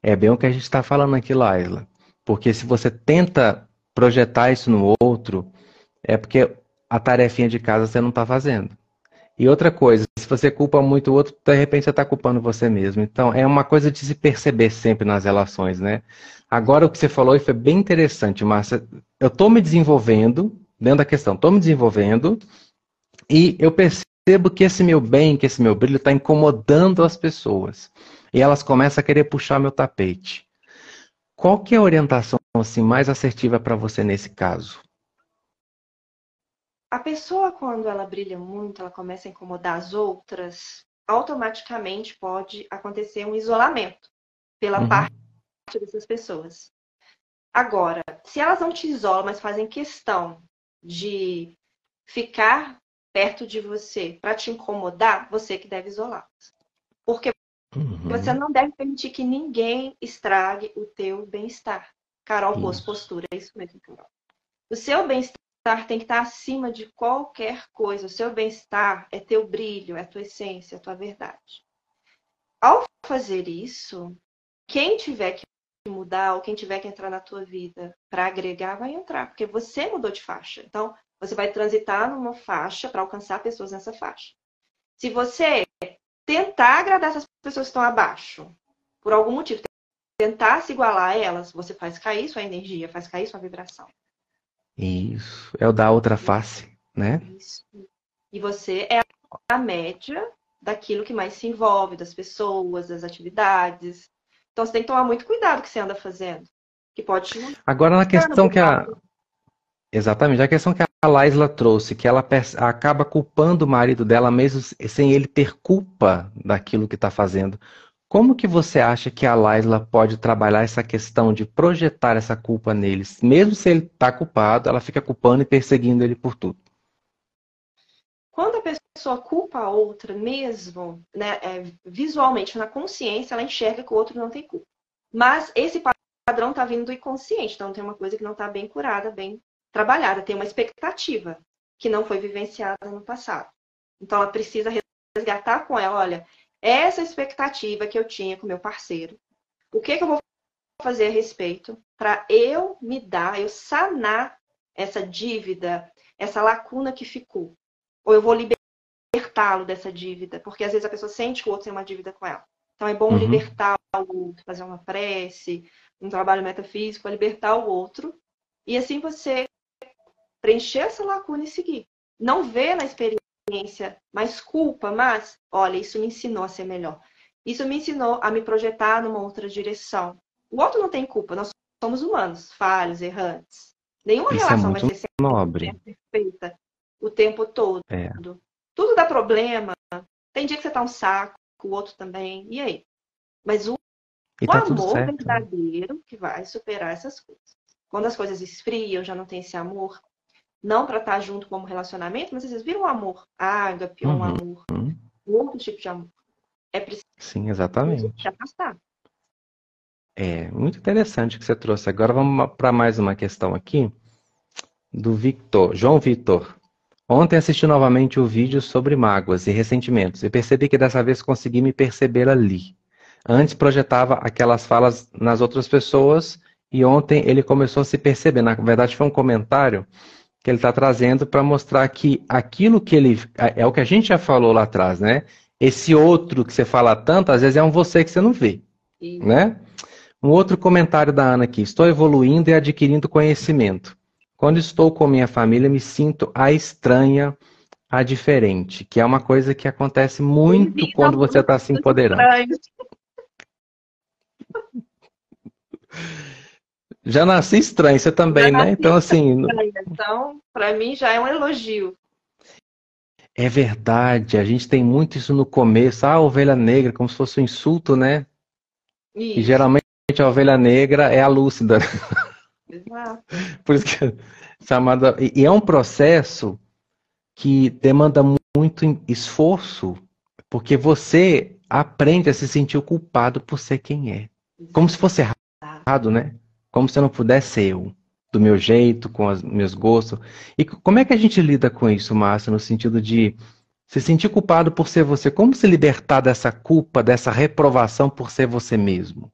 É bem o que a gente está falando aqui, Laisla. Porque se você tenta projetar isso no outro, é porque a tarefinha de casa você não está fazendo. E outra coisa, se você culpa muito o outro, de repente você está culpando você mesmo. Então, é uma coisa de se perceber sempre nas relações, né? Agora, o que você falou foi bem interessante, Márcia. Eu estou me desenvolvendo, dentro da questão, estou me desenvolvendo, e eu percebo que esse meu bem, que esse meu brilho está incomodando as pessoas. E elas começam a querer puxar meu tapete. Qual que é a orientação assim, mais assertiva para você nesse caso? a pessoa, quando ela brilha muito, ela começa a incomodar as outras, automaticamente pode acontecer um isolamento pela uhum. parte dessas pessoas. Agora, se elas não te isolam, mas fazem questão de ficar perto de você para te incomodar, você que deve isolá-las. Porque uhum. você não deve permitir que ninguém estrague o teu bem-estar. Carol pôs postura, é isso mesmo, Carol. O seu bem-estar bem-estar tem que estar acima de qualquer coisa. O seu bem-estar é teu brilho, é tua essência, é tua verdade. Ao fazer isso, quem tiver que mudar ou quem tiver que entrar na tua vida para agregar, vai entrar, porque você mudou de faixa. Então, você vai transitar numa faixa para alcançar pessoas nessa faixa. Se você tentar agradar essas pessoas que estão abaixo, por algum motivo, tentar se igualar a elas, você faz cair sua energia, faz cair sua vibração. Isso. É o da outra face, né? Isso. E você é a média daquilo que mais se envolve, das pessoas, das atividades. Então você tem que tomar muito cuidado com o que você anda fazendo. Que pode. Agora na questão que a. Exatamente, a questão que a Laisla trouxe, que ela acaba culpando o marido dela mesmo sem ele ter culpa daquilo que está fazendo. Como que você acha que a Laisla pode trabalhar essa questão de projetar essa culpa neles? Mesmo se ele está culpado, ela fica culpando e perseguindo ele por tudo. Quando a pessoa culpa a outra mesmo, né, é, visualmente, na consciência, ela enxerga que o outro não tem culpa. Mas esse padrão está vindo do inconsciente, então tem uma coisa que não está bem curada, bem trabalhada, tem uma expectativa que não foi vivenciada no passado. Então ela precisa resgatar com ela, olha, essa expectativa que eu tinha com meu parceiro. O que, que eu vou fazer a respeito para eu me dar, eu sanar essa dívida, essa lacuna que ficou? Ou eu vou libertá-lo dessa dívida? Porque às vezes a pessoa sente que o outro tem uma dívida com ela. Então é bom uhum. libertar o outro, fazer uma prece, um trabalho metafísico, libertar o outro. E assim você preencher essa lacuna e seguir. Não ver na experiência mais culpa, mas, olha, isso me ensinou a ser melhor. Isso me ensinou a me projetar numa outra direção. O outro não tem culpa, nós somos humanos, falhos, errantes. Nenhuma isso é relação é vai ser nobre. perfeita o tempo todo. É. Tudo dá problema. Tem dia que você tá um saco, o outro também. E aí? Mas o o tá amor certo. verdadeiro que vai superar essas coisas. Quando as coisas esfriam, já não tem esse amor, não para estar junto como relacionamento, mas às vezes vira um amor ágape, um Uhum. amor, Hum, um outro tipo de amor. É preciso Sim, exatamente. se afastar. É, muito interessante que você trouxe. Agora vamos para mais uma questão aqui do Victor, João Vitor. Ontem assisti novamente o vídeo sobre mágoas e ressentimentos e percebi que dessa vez consegui me perceber ali. Antes projetava aquelas falas nas outras pessoas e ontem ele começou a se perceber. Na verdade, foi um comentário que ele está trazendo para mostrar que aquilo que ele. É o que a gente já falou lá atrás, né? Esse outro que você fala tanto, às vezes é um você que você não vê, né? Um outro comentário da Ana aqui. Estou evoluindo e adquirindo conhecimento. Quando estou com minha família, me sinto a estranha, a diferente, que é uma coisa que acontece muito Bem-vindo quando você está se empoderando. Já nasci estranho, você também, né? Então, assim, Então, para mim já é um elogio. é verdade, a gente tem muito isso no começo. Ah, ovelha negra, como se fosse um insulto, né? E Isso, geralmente a ovelha negra é a lúcida. exato. Por isso que é chamada. E e é um processo que demanda muito esforço, porque você aprende a se sentir culpado por ser quem é. Como se fosse errado, né? Como se eu não pudesse ser eu, do meu jeito, com os meus gostos. E como é que a gente lida com isso, Márcia, no sentido de se sentir culpado por ser você? Como se libertar dessa culpa, dessa reprovação por ser você mesmo?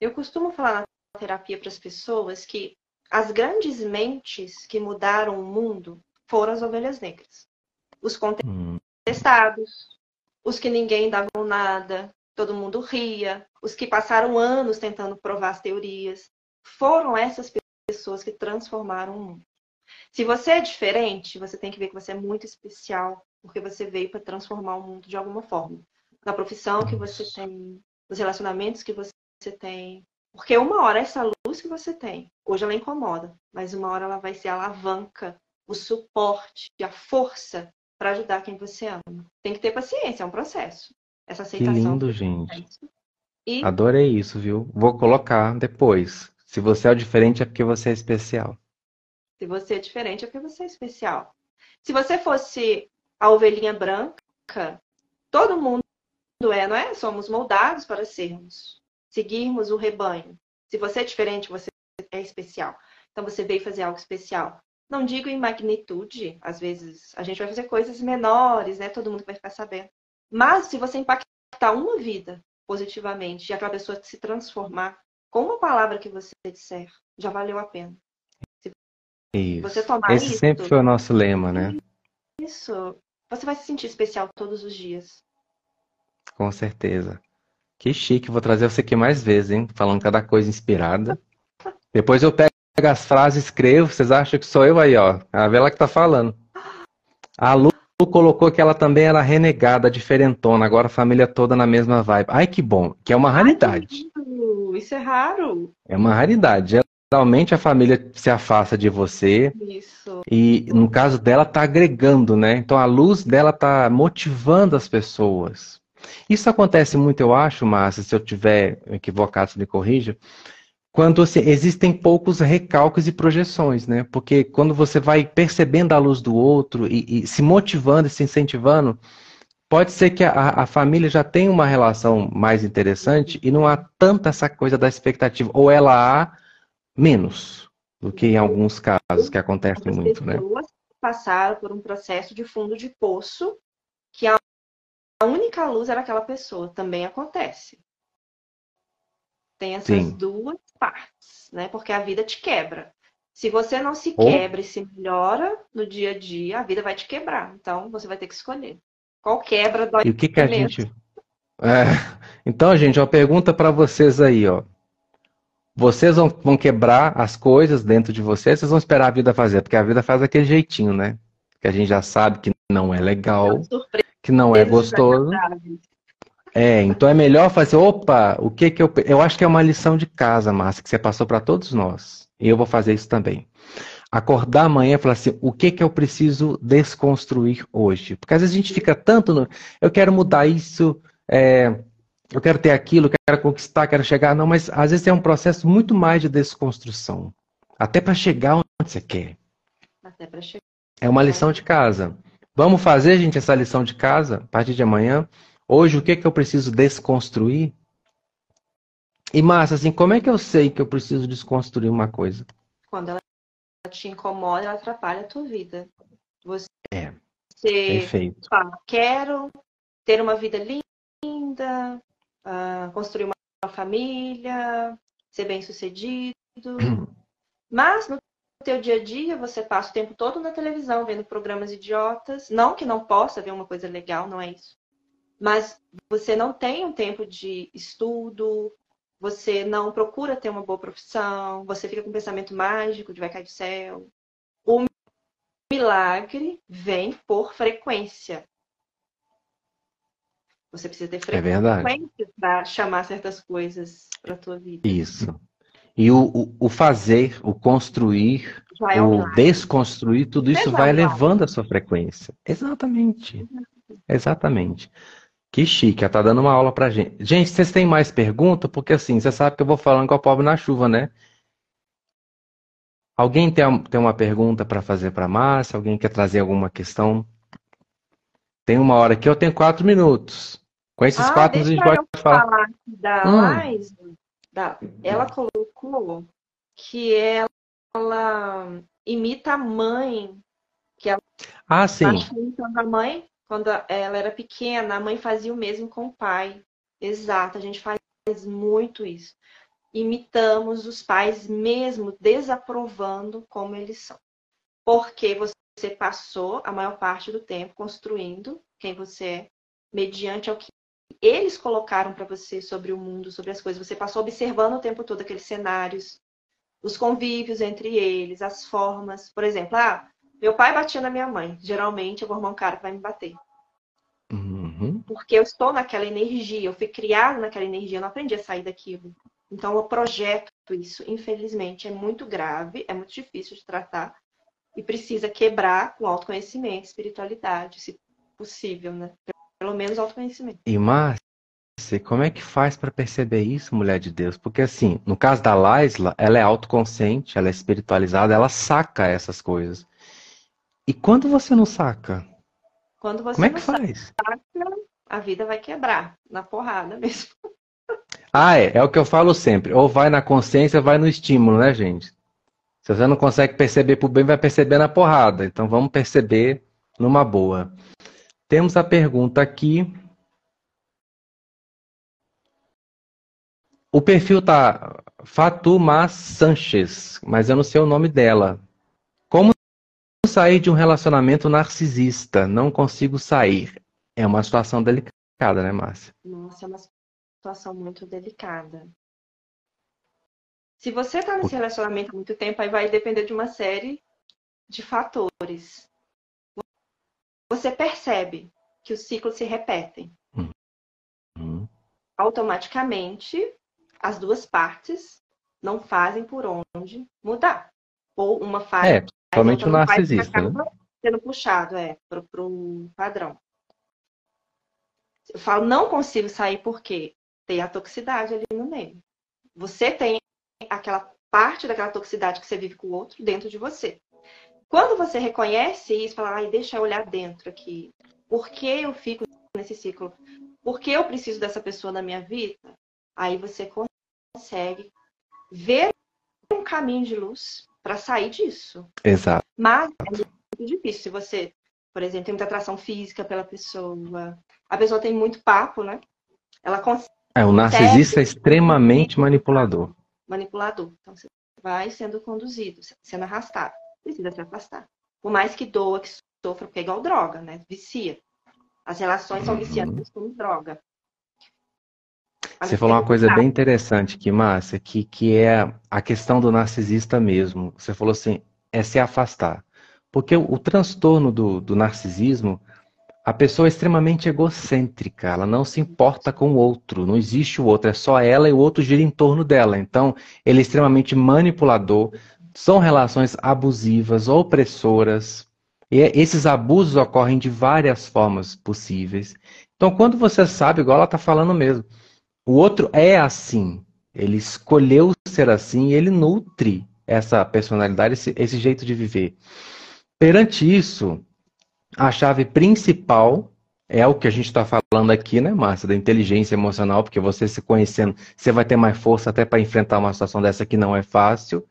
Eu costumo falar na terapia para as pessoas que as grandes mentes que mudaram o mundo foram as ovelhas negras. Os Hum, contestados, os que ninguém dava nada, todo mundo ria, os que passaram anos tentando provar as teorias. Foram essas pessoas que transformaram o mundo. Se você é diferente, você tem que ver que você é muito especial, porque você veio para transformar o mundo de alguma forma. Na profissão que você tem, nos relacionamentos que você tem. Porque uma hora essa luz que você tem, hoje ela incomoda, mas uma hora ela vai ser a alavanca, o suporte, a força para ajudar quem você ama. Tem que ter paciência, é um processo. Essa que aceitação. lindo, gente. E Adorei isso, viu? Vou colocar depois. Se você é o diferente, é porque você é especial. se você é diferente, é porque você é especial. Se você fosse a ovelhinha branca, todo mundo é, não é? Somos moldados para sermos, seguirmos o rebanho. Se você é diferente, você é especial. Então você veio fazer algo especial. Não digo em magnitude, às vezes a gente vai fazer coisas menores, né? Todo mundo vai ficar sabendo. Mas se você impactar uma vida positivamente e aquela pessoa se transformar com uma palavra que você disser, já valeu a pena. Isso. Você tomar Esse isso, sempre foi o nosso lema, né? isso, você vai se sentir especial todos os dias. Com certeza. Que chique, vou trazer você aqui mais vezes, hein? Falando cada coisa inspirada. Depois eu pego as frases, escrevo. Vocês acham que sou eu aí, ó? A Vela que tá falando. A Lu colocou que ela também era renegada, diferentona. Agora a família toda na mesma vibe. Ai, que bom. Que é uma raridade. Uh, Isso é raro. É uma raridade. Geralmente a família se afasta de você. Isso. E no caso dela, tá agregando, né? Então a luz dela tá motivando as pessoas. Isso acontece muito, eu acho, Márcia, se eu tiver equivocado, você me corrija, quando assim, existem poucos recalques e projeções, né? Porque quando você vai percebendo a luz do outro e, e se motivando e se incentivando, pode ser que a, a família já tenha uma relação mais interessante e não há tanta essa coisa da expectativa, ou ela há menos do que em alguns casos que acontecem As muito, né? passaram por um processo de fundo de poço que a única luz era aquela pessoa. Também acontece. Tem essas Sim. duas partes, né? Porque a vida te quebra. Se você não se quebra e se melhora no dia a dia, a vida vai te quebrar. Então, você vai ter que escolher. Qual quebra dói E o que que a gente. É, Então, gente, uma pergunta para vocês aí, ó. Vocês vão, vão quebrar as coisas dentro de vocês, vocês vão esperar a vida fazer, porque a vida faz aquele jeitinho, né? Que a gente já sabe que não é legal, que não é gostoso. É, então é melhor fazer, opa, o que que eu. Eu acho que é uma lição de casa, Márcia, que você passou para todos nós. E eu vou fazer isso também. Acordar amanhã e falar assim, o que que eu preciso desconstruir hoje? Porque às vezes a gente fica tanto no. Eu quero mudar isso, é, eu quero ter aquilo, quero conquistar, quero chegar. Não, mas às vezes é um processo muito mais de desconstrução. Até para chegar onde você quer. Até para chegar. É uma lição de casa. Vamos fazer, gente, essa lição de casa a partir de amanhã. Hoje, o que, que eu preciso desconstruir? E, Márcia, assim, como é que eu sei que eu preciso desconstruir uma coisa? Quando ela te incomoda, ela atrapalha a tua vida. Você, é, perfeito. fala, quero ter uma vida linda, uh, construir uma família, ser bem-sucedido. Mas no teu dia a dia você passa o tempo todo na televisão vendo programas idiotas. Não que não possa ver uma coisa legal, não é isso. Mas você não tem um tempo de estudo, você não procura ter uma boa profissão, você fica com um pensamento mágico de vai cair do céu. O milagre vem por frequência. Você precisa ter é frequência é para chamar certas coisas para a tua vida. Isso. E o, o, o fazer, o construir, é um o desconstruir, tudo isso vai elevando a sua frequência. Exatamente. Exatamente. Que chique, ela tá dando uma aula pra gente. Gente, vocês têm mais pergunta? Porque assim, você sabe que eu vou falando com a pobre na chuva, né? Alguém tem, tem uma pergunta para fazer para Márcia? Alguém quer trazer alguma questão? Tem uma hora aqui, eu tenho quatro minutos. Com esses ah, quatro minutos a gente pode falar. falar da hum. da, ela colocou que ela imita a mãe. Que ela ah, sim. A mãe, quando ela era pequena, a mãe fazia o mesmo com o pai. Exato, a gente faz muito isso. Imitamos os pais mesmo desaprovando como eles são. Porque você passou a maior parte do tempo construindo quem você é, mediante ao que eles colocaram para você sobre o mundo, sobre as coisas. Você passou observando o tempo todo aqueles cenários, os convívios entre eles, as formas. Por exemplo, ah, meu pai batia na minha mãe. Geralmente eu vou arrumar um cara que vai me bater. Uhum. Porque eu estou naquela energia, eu fui criado naquela energia, eu não aprendi a sair daquilo. Então eu projeto isso. Infelizmente é muito grave, é muito difícil de tratar e precisa quebrar com autoconhecimento, espiritualidade, se possível, né? Pelo menos autoconhecimento. E Márcia, como é que faz para perceber isso, mulher de Deus? Porque assim, no caso da Laisla, ela é autoconsciente, ela é espiritualizada, ela saca essas coisas. E quando você não saca? Quando você Como é que faz? Saca, a vida vai quebrar na porrada mesmo. Ah, é. É o que eu falo sempre. Ou vai na consciência, ou vai no estímulo, né, gente? Se você não consegue perceber por bem, vai perceber na porrada. Então vamos perceber numa boa. Temos a pergunta aqui. O perfil tá Fatuma Sanches, mas eu não sei o nome dela. Sair de um relacionamento narcisista? Não consigo sair. É uma situação delicada, né, Márcia? Nossa, é uma situação muito delicada. Se você está nesse relacionamento há muito tempo, aí vai depender de uma série de fatores você percebe que os ciclos se repetem. Uhum. Automaticamente, as duas partes não fazem por onde mudar. Ou uma faz. É, somente o narcisista. Né? Sendo puxado, é, para o padrão. Eu falo, não consigo sair porque tem a toxicidade ali no meio. Você tem aquela parte daquela toxicidade que você vive com o outro dentro de você. Quando você reconhece isso, fala, ai, deixa eu olhar dentro aqui. Por que eu fico nesse ciclo? Por que eu preciso dessa pessoa na minha vida? Aí você consegue ver caminho de luz para sair disso. Exato. Mas é muito difícil. Se você, por exemplo, tem muita atração física pela pessoa, a pessoa tem muito papo, né? Ela consegue. É, o narcisista é extremamente manipulador. Manipulador. Então você vai sendo conduzido, sendo arrastado precisa se afastar. Por mais que doa, que sofra, porque é igual droga, né? Vicia. As relações são viciantes como droga. Você falou uma coisa bem interessante aqui, Márcia, que, que é a questão do narcisista mesmo. Você falou assim, é se afastar. Porque o, o transtorno do, do narcisismo, a pessoa é extremamente egocêntrica, ela não se importa com o outro, não existe o outro, é só ela e o outro gira em torno dela. Então, ele é extremamente manipulador, são relações abusivas, opressoras. E esses abusos ocorrem de várias formas possíveis. Então, quando você sabe, igual ela está falando mesmo, O outro é assim. Ele escolheu ser assim e ele nutre essa personalidade, esse, esse jeito de viver. Perante isso, a chave principal é o que a gente está falando aqui, né, Márcia, da inteligência emocional, porque você se conhecendo, você vai ter mais força até para enfrentar uma situação dessa que não é fácil.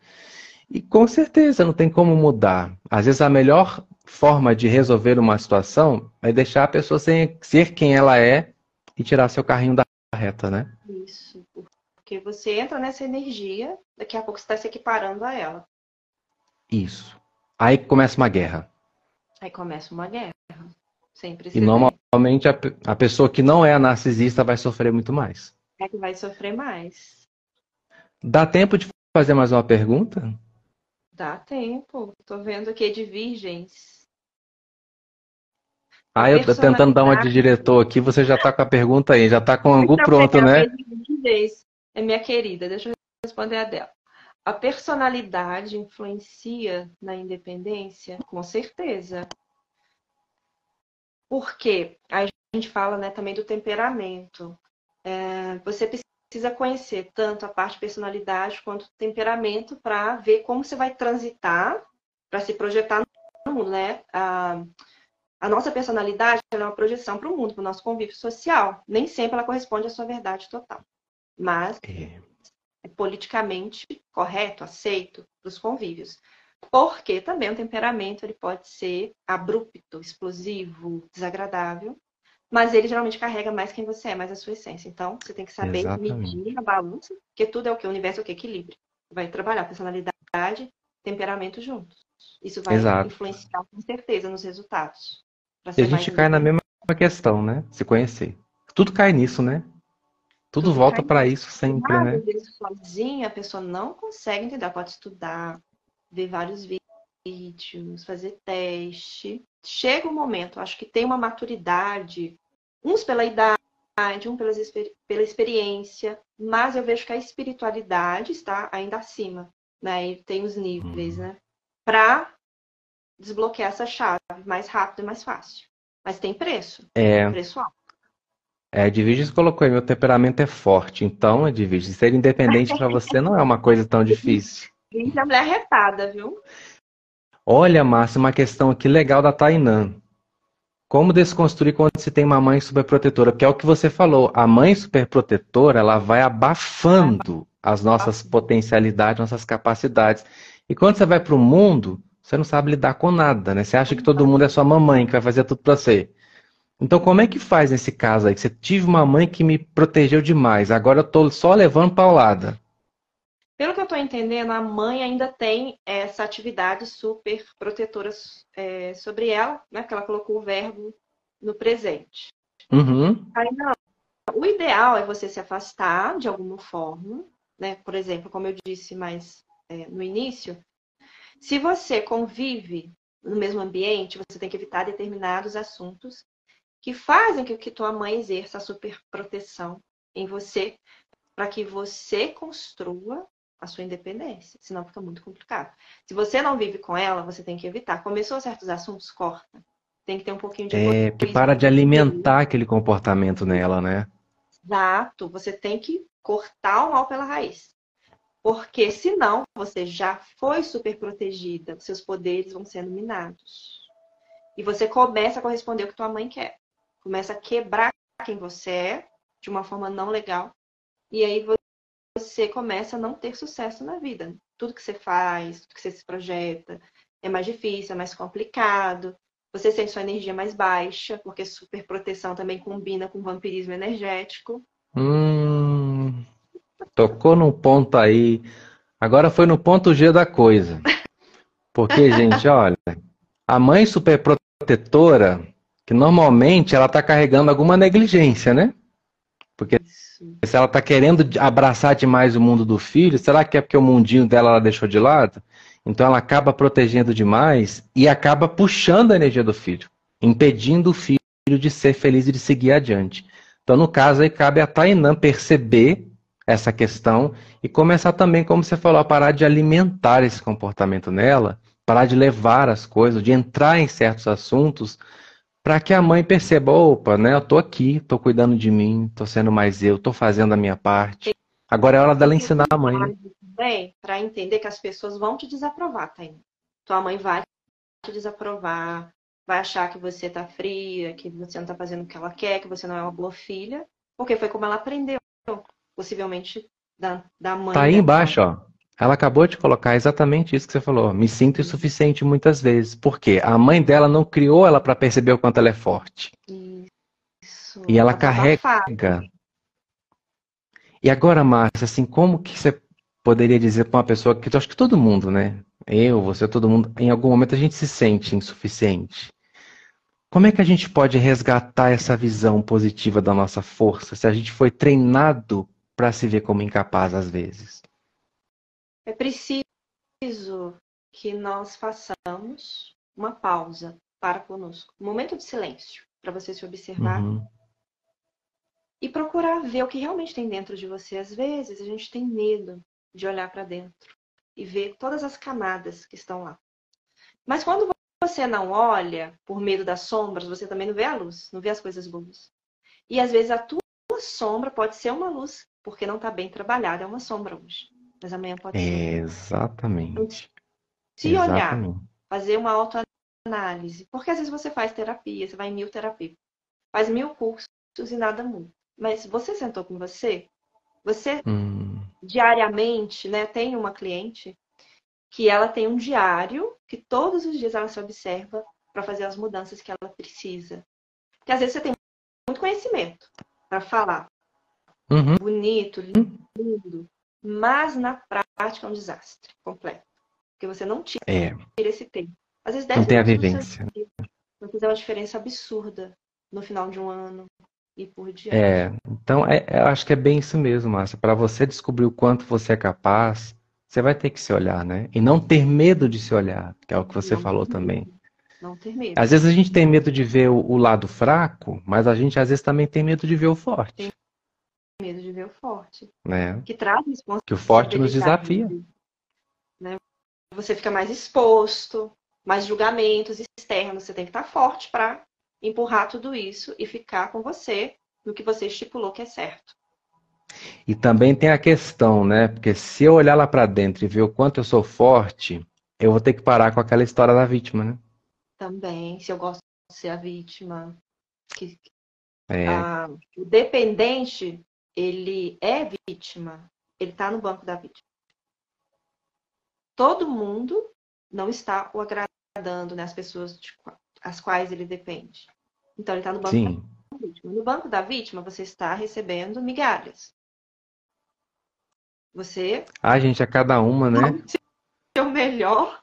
E com certeza não tem como mudar. Às vezes a melhor forma de resolver uma situação é deixar a pessoa ser, ser quem ela é e tirar seu carrinho da reta, né? Isso. Porque você entra nessa energia, daqui a pouco você está se equiparando a ela. Isso. Aí começa uma guerra. Aí começa uma guerra. Sempre E normalmente a, a pessoa que não é a narcisista vai sofrer muito mais. É que vai sofrer mais. Dá tempo de fazer mais uma pergunta? Dá tempo. Tô vendo aqui de virgens. Ah, eu tô tentando dar uma de diretor aqui, você já tá com a pergunta aí, já tá com o ângulo pronto, né? É minha querida, deixa eu responder a dela. A personalidade influencia na independência? Com certeza. Porque a gente fala né, também do temperamento. É, você precisa conhecer tanto a parte personalidade quanto o temperamento para ver como você vai transitar para se projetar no mundo, né? A, a nossa personalidade é uma projeção para o mundo, para o nosso convívio social. Nem sempre ela corresponde à sua verdade total. Mas é, é politicamente correto, aceito para os convívios. Porque também o temperamento ele pode ser abrupto, explosivo, desagradável, mas ele geralmente carrega mais quem você é, mais a sua essência. Então, você tem que saber Exatamente. medir a balança, porque tudo é o que? O universo é o que? Equilíbrio. Vai trabalhar personalidade, temperamento juntos. Isso vai Exato. influenciar com certeza nos resultados. E a gente cai na mesma questão, né? Se conhecer. Tudo cai nisso, né? Tudo, Tudo volta para isso sempre, né? Sozinha, a pessoa não consegue entender. Pode estudar, ver vários vídeos, fazer teste. Chega o um momento, acho que tem uma maturidade, uns pela idade, um pela, pela experiência, mas eu vejo que a espiritualidade está ainda acima, né? E tem os níveis, uhum. né? Para desbloquear essa chave mais rápido e mais fácil. Mas tem preço. É. Preço alto. É, Edviges colocou aí, meu temperamento é forte. Então, Edviges, ser independente para você não é uma coisa tão difícil. Gente, a mulher retada, viu? Olha, Márcia, uma questão aqui legal da Tainã. Como desconstruir quando se tem uma mãe superprotetora? Porque é o que você falou, a mãe superprotetora, ela vai abafando as nossas potencialidades, nossas capacidades. E quando você vai para o mundo, você não sabe lidar com nada, né? Você acha que todo mundo é sua mamãe, que vai fazer tudo para você. Então, como é que faz nesse caso aí? Que você tive uma mãe que me protegeu demais, agora eu tô só levando paulada. Pelo que eu estou entendendo, a mãe ainda tem essa atividade super protetora é, sobre ela, né? Que ela colocou o verbo no presente. Uhum. Aí, não. O ideal é você se afastar de alguma forma, né? Por exemplo, como eu disse mais é, no início, se você convive no mesmo ambiente, você tem que evitar determinados assuntos que fazem com que tua mãe exerça a super proteção em você, para que você construa a sua independência, senão fica muito complicado. Se você não vive com ela, você tem que evitar. Começou certos assuntos, corta. Tem que ter um pouquinho de. É, que para de alimentar aquele comportamento nela, né? Exato. Você tem que cortar o mal pela raiz. Porque senão você já foi super protegida, seus poderes vão sendo minados. E você começa a corresponder ao que tua mãe quer. Começa a quebrar quem você é de uma forma não legal. E aí você começa a não ter sucesso na vida. Tudo que você faz, tudo que você se projeta, é mais difícil, é mais complicado. Você sente sua energia mais baixa, porque super proteção também combina com vampirismo energético. Hum, tocou num ponto aí. Agora foi no ponto G da coisa. Porque, gente, olha, a mãe super protetora, que normalmente ela está carregando alguma negligência, né? Porque se ela está querendo abraçar demais o mundo do filho, será que é porque o mundinho dela ela deixou de lado? Então ela acaba protegendo demais e acaba puxando a energia do filho, impedindo o filho de ser feliz e de seguir adiante. Então, no caso, aí cabe a Tainã perceber essa questão e começar também, como você falou, a parar de alimentar esse comportamento nela, parar de levar as coisas, de entrar em certos assuntos para que a mãe perceba, opa, né, eu tô aqui, tô cuidando de mim, tô sendo mais eu, tô fazendo a minha parte. Agora é hora dela ensinar a mãe. Né? Bem, para entender que as pessoas vão te desaprovar, tá? Tua mãe vai te desaprovar, vai achar que você tá fria, que você não tá fazendo o que ela quer, que você não é uma boa filha, porque foi como ela aprendeu, possivelmente da, da mãe. Tá aí embaixo, ó. Ela acabou de colocar exatamente isso que você falou. Me sinto insuficiente muitas vezes. Por quê? A mãe dela não criou ela para perceber o quanto ela é forte. Isso. E ela, ela carrega. E agora, Márcia, assim, como que você poderia dizer para uma pessoa que eu acho que todo mundo, né? Eu, você, todo mundo, em algum momento a gente se sente insuficiente. Como é que a gente pode resgatar essa visão positiva da nossa força se a gente foi treinado para se ver como incapaz às vezes? É preciso que nós façamos uma pausa para conosco, um momento de silêncio, para você se observar uhum. e procurar ver o que realmente tem dentro de você. Às vezes a gente tem medo de olhar para dentro e ver todas as camadas que estão lá. Mas quando você não olha por medo das sombras, você também não vê a luz, não vê as coisas boas. E às vezes a tua sombra pode ser uma luz, porque não está bem trabalhada, é uma sombra hoje mas amanhã pode ser. Exatamente. Se Exatamente. olhar, fazer uma autoanálise, porque às vezes você faz terapia, você vai em mil terapias, faz mil cursos e nada muda. Mas você sentou com você, você hum. diariamente, né? Tem uma cliente que ela tem um diário que todos os dias ela se observa para fazer as mudanças que ela precisa. Porque às vezes você tem muito conhecimento para falar. Uhum. Bonito, lindo mas na prática é um desastre completo. Porque você não tira é. esse tempo. Às vezes não tem a vivência. Não fizer uma diferença absurda no final de um ano e por diante. É, então é, eu acho que é bem isso mesmo, Márcia. Para você descobrir o quanto você é capaz, você vai ter que se olhar, né? E não ter medo de se olhar, que é o que você não falou também. Não ter medo. Às vezes a gente tem medo de ver o, o, lado fraco, mas a gente às vezes também tem medo de ver o forte. Medo de ver o forte. É. Que traz responsabilidade. Que o forte nos desafia. Né? Você fica mais exposto, mais julgamentos externos. Você tem que estar forte para empurrar tudo isso e ficar com você no que você estipulou que é certo. E também tem a questão, né? Porque se eu olhar lá para dentro e ver o quanto eu sou forte, eu vou ter que parar com aquela história da vítima, né? Também, se eu gosto de ser a vítima. Que, é. a, o dependente ele é vítima, ele está no banco da vítima. Todo mundo não está o agradando, né, as pessoas de, as quais ele depende. Então ele está no banco Sim. da vítima. No banco da vítima, você está recebendo migalhas. Você. Ah, gente, a cada uma, né? É o melhor,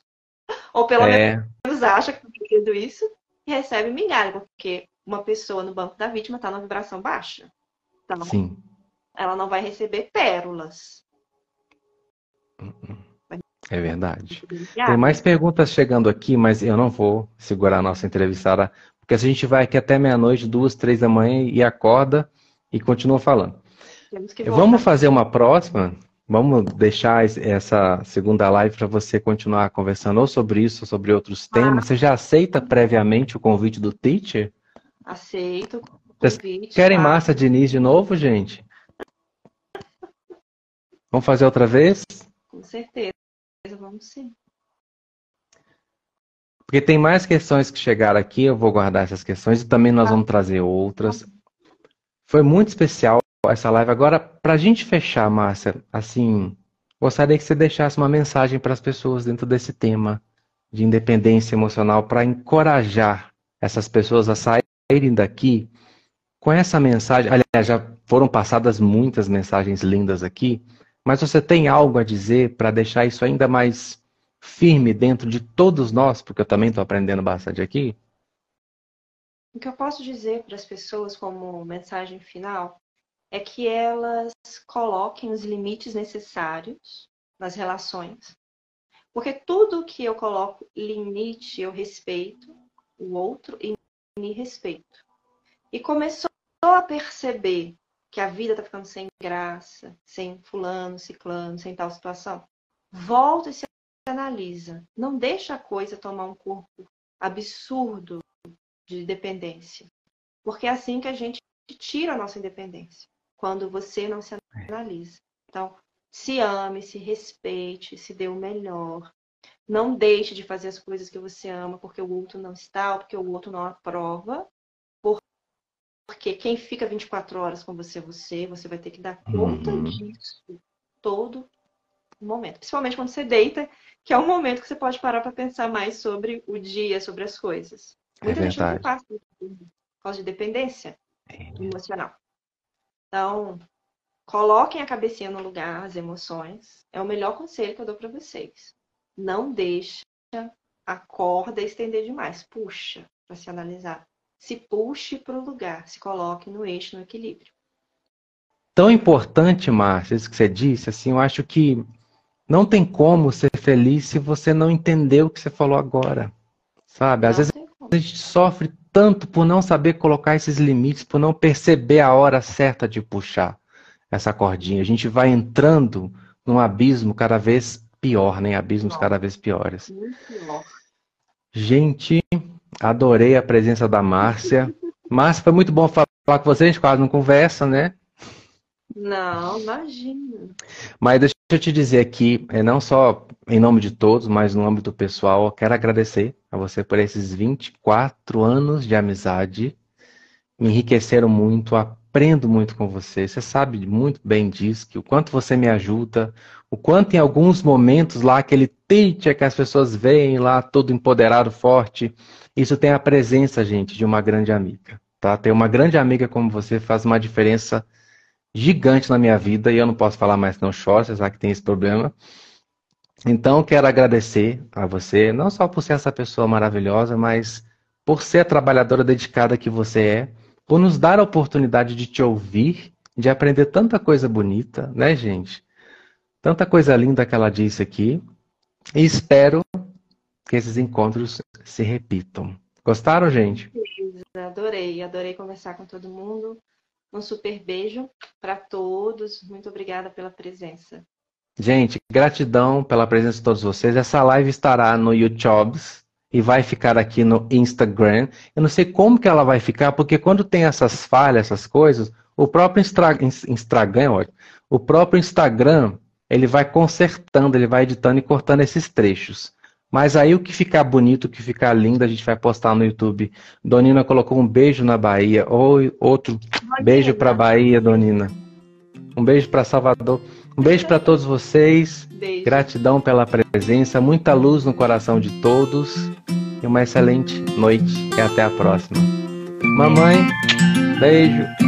ou pelo é. menos acha que está fazendo isso, e recebe migalha, porque uma pessoa no banco da vítima está numa vibração baixa. Então, Sim ela não vai receber pérolas. É verdade. Tem mais perguntas chegando aqui, mas eu não vou segurar a nossa entrevistada, porque se a gente vai aqui até meia-noite, duas, três da manhã e acorda e continua falando. Vamos fazer uma próxima. Vamos deixar essa segunda live para você continuar conversando ou sobre isso ou sobre outros ah. temas. Você já aceita previamente o convite do teacher? Aceito. Vocês querem tá? Márcia Diniz de novo, gente? Vamos fazer outra vez? Com certeza, vamos sim. Porque tem mais questões que chegaram aqui, eu vou guardar essas questões e também nós vamos trazer outras. Foi muito especial essa live. Agora, para a gente fechar, Márcia, assim, gostaria que você deixasse uma mensagem para as pessoas dentro desse tema de independência emocional para encorajar essas pessoas a saírem daqui com essa mensagem. Aliás, já foram passadas muitas mensagens lindas aqui, mas você tem algo a dizer para deixar isso ainda mais firme dentro de todos nós, porque eu também estou aprendendo bastante aqui? O que eu posso dizer para as pessoas como mensagem final é que elas coloquem os limites necessários nas relações. Porque tudo que eu coloco limite, eu respeito o outro e me respeito. E começou a perceber que a vida tá ficando sem graça, sem fulano, ciclano, sem tal situação, volta e se analisa. Não deixa a coisa tomar um corpo absurdo de dependência. Porque é assim que a gente tira a nossa independência. Quando você não se analisa. Então, se ame, se respeite, se dê o melhor. Não deixe de fazer as coisas que você ama porque o outro não está, ou porque o outro não aprova. Porque quem fica 24 horas com você é você, você vai ter que dar conta uhum. disso todo momento. Principalmente quando você deita, que é um momento que você pode parar para pensar mais sobre o dia, sobre as coisas. É Muita é gente não passa por causa de dependência é. emocional. Então, coloquem a cabecinha no lugar, as emoções. É o melhor conselho que eu dou para vocês. Não deixa a corda estender demais. Puxa para se analisar. Se puxe para o lugar, se coloque no eixo, no equilíbrio. Tão importante, Márcia, isso que você disse, assim, eu acho que não tem como ser feliz se você não entender o que você falou agora. Sabe? Às não vezes a gente sofre tanto por não saber colocar esses limites, por não perceber a hora certa de puxar essa cordinha. A gente vai entrando num abismo cada vez pior, né? Abismos cada vez piores. Gente, adorei a presença da Márcia. Márcia, foi muito bom falar com você, a gente quase não conversa, né? Não, imagina. Mas deixa eu te dizer aqui, é, não só em nome de todos, mas no âmbito pessoal, eu quero agradecer a você por esses 24 anos de amizade. Me enriqueceram muito, aprendo muito com você. Você sabe muito bem disso, que o quanto você me ajuda, o quanto em alguns momentos lá, aquele teacher que as pessoas veem lá, todo empoderado, forte, isso tem a presença, gente, de uma grande amiga. Tá? Ter uma grande amiga como você faz uma diferença gigante na minha vida e eu não posso falar mais não choro, você sabe que tem esse problema. Então, quero agradecer a você, não só por ser essa pessoa maravilhosa, mas por ser a trabalhadora dedicada que você é, por nos dar a oportunidade de te ouvir, de aprender tanta coisa bonita, né, gente? Tanta coisa linda que ela disse aqui. E espero que esses encontros se repitam. Gostaram, gente? Adorei, adorei conversar com todo mundo. Um super beijo para todos. Muito obrigada pela presença. Gente, gratidão pela presença de todos vocês. Essa live estará no YouTube e vai ficar aqui no Instagram. Eu não sei como que ela vai ficar, porque quando tem essas falhas, essas coisas, o próprio Instagram, o próprio Instagram, ele vai consertando, ele vai editando e cortando esses trechos. Mas aí o que ficar bonito, o que ficar lindo, a gente vai postar no YouTube. Donina colocou um beijo na Bahia. Ou outro beijo para Bahia, Donina. Um beijo para Salvador. Um beijo para todos vocês. Beijo. Gratidão pela presença. Muita luz no coração de todos. E uma excelente noite. E até a próxima. Mamãe, beijo.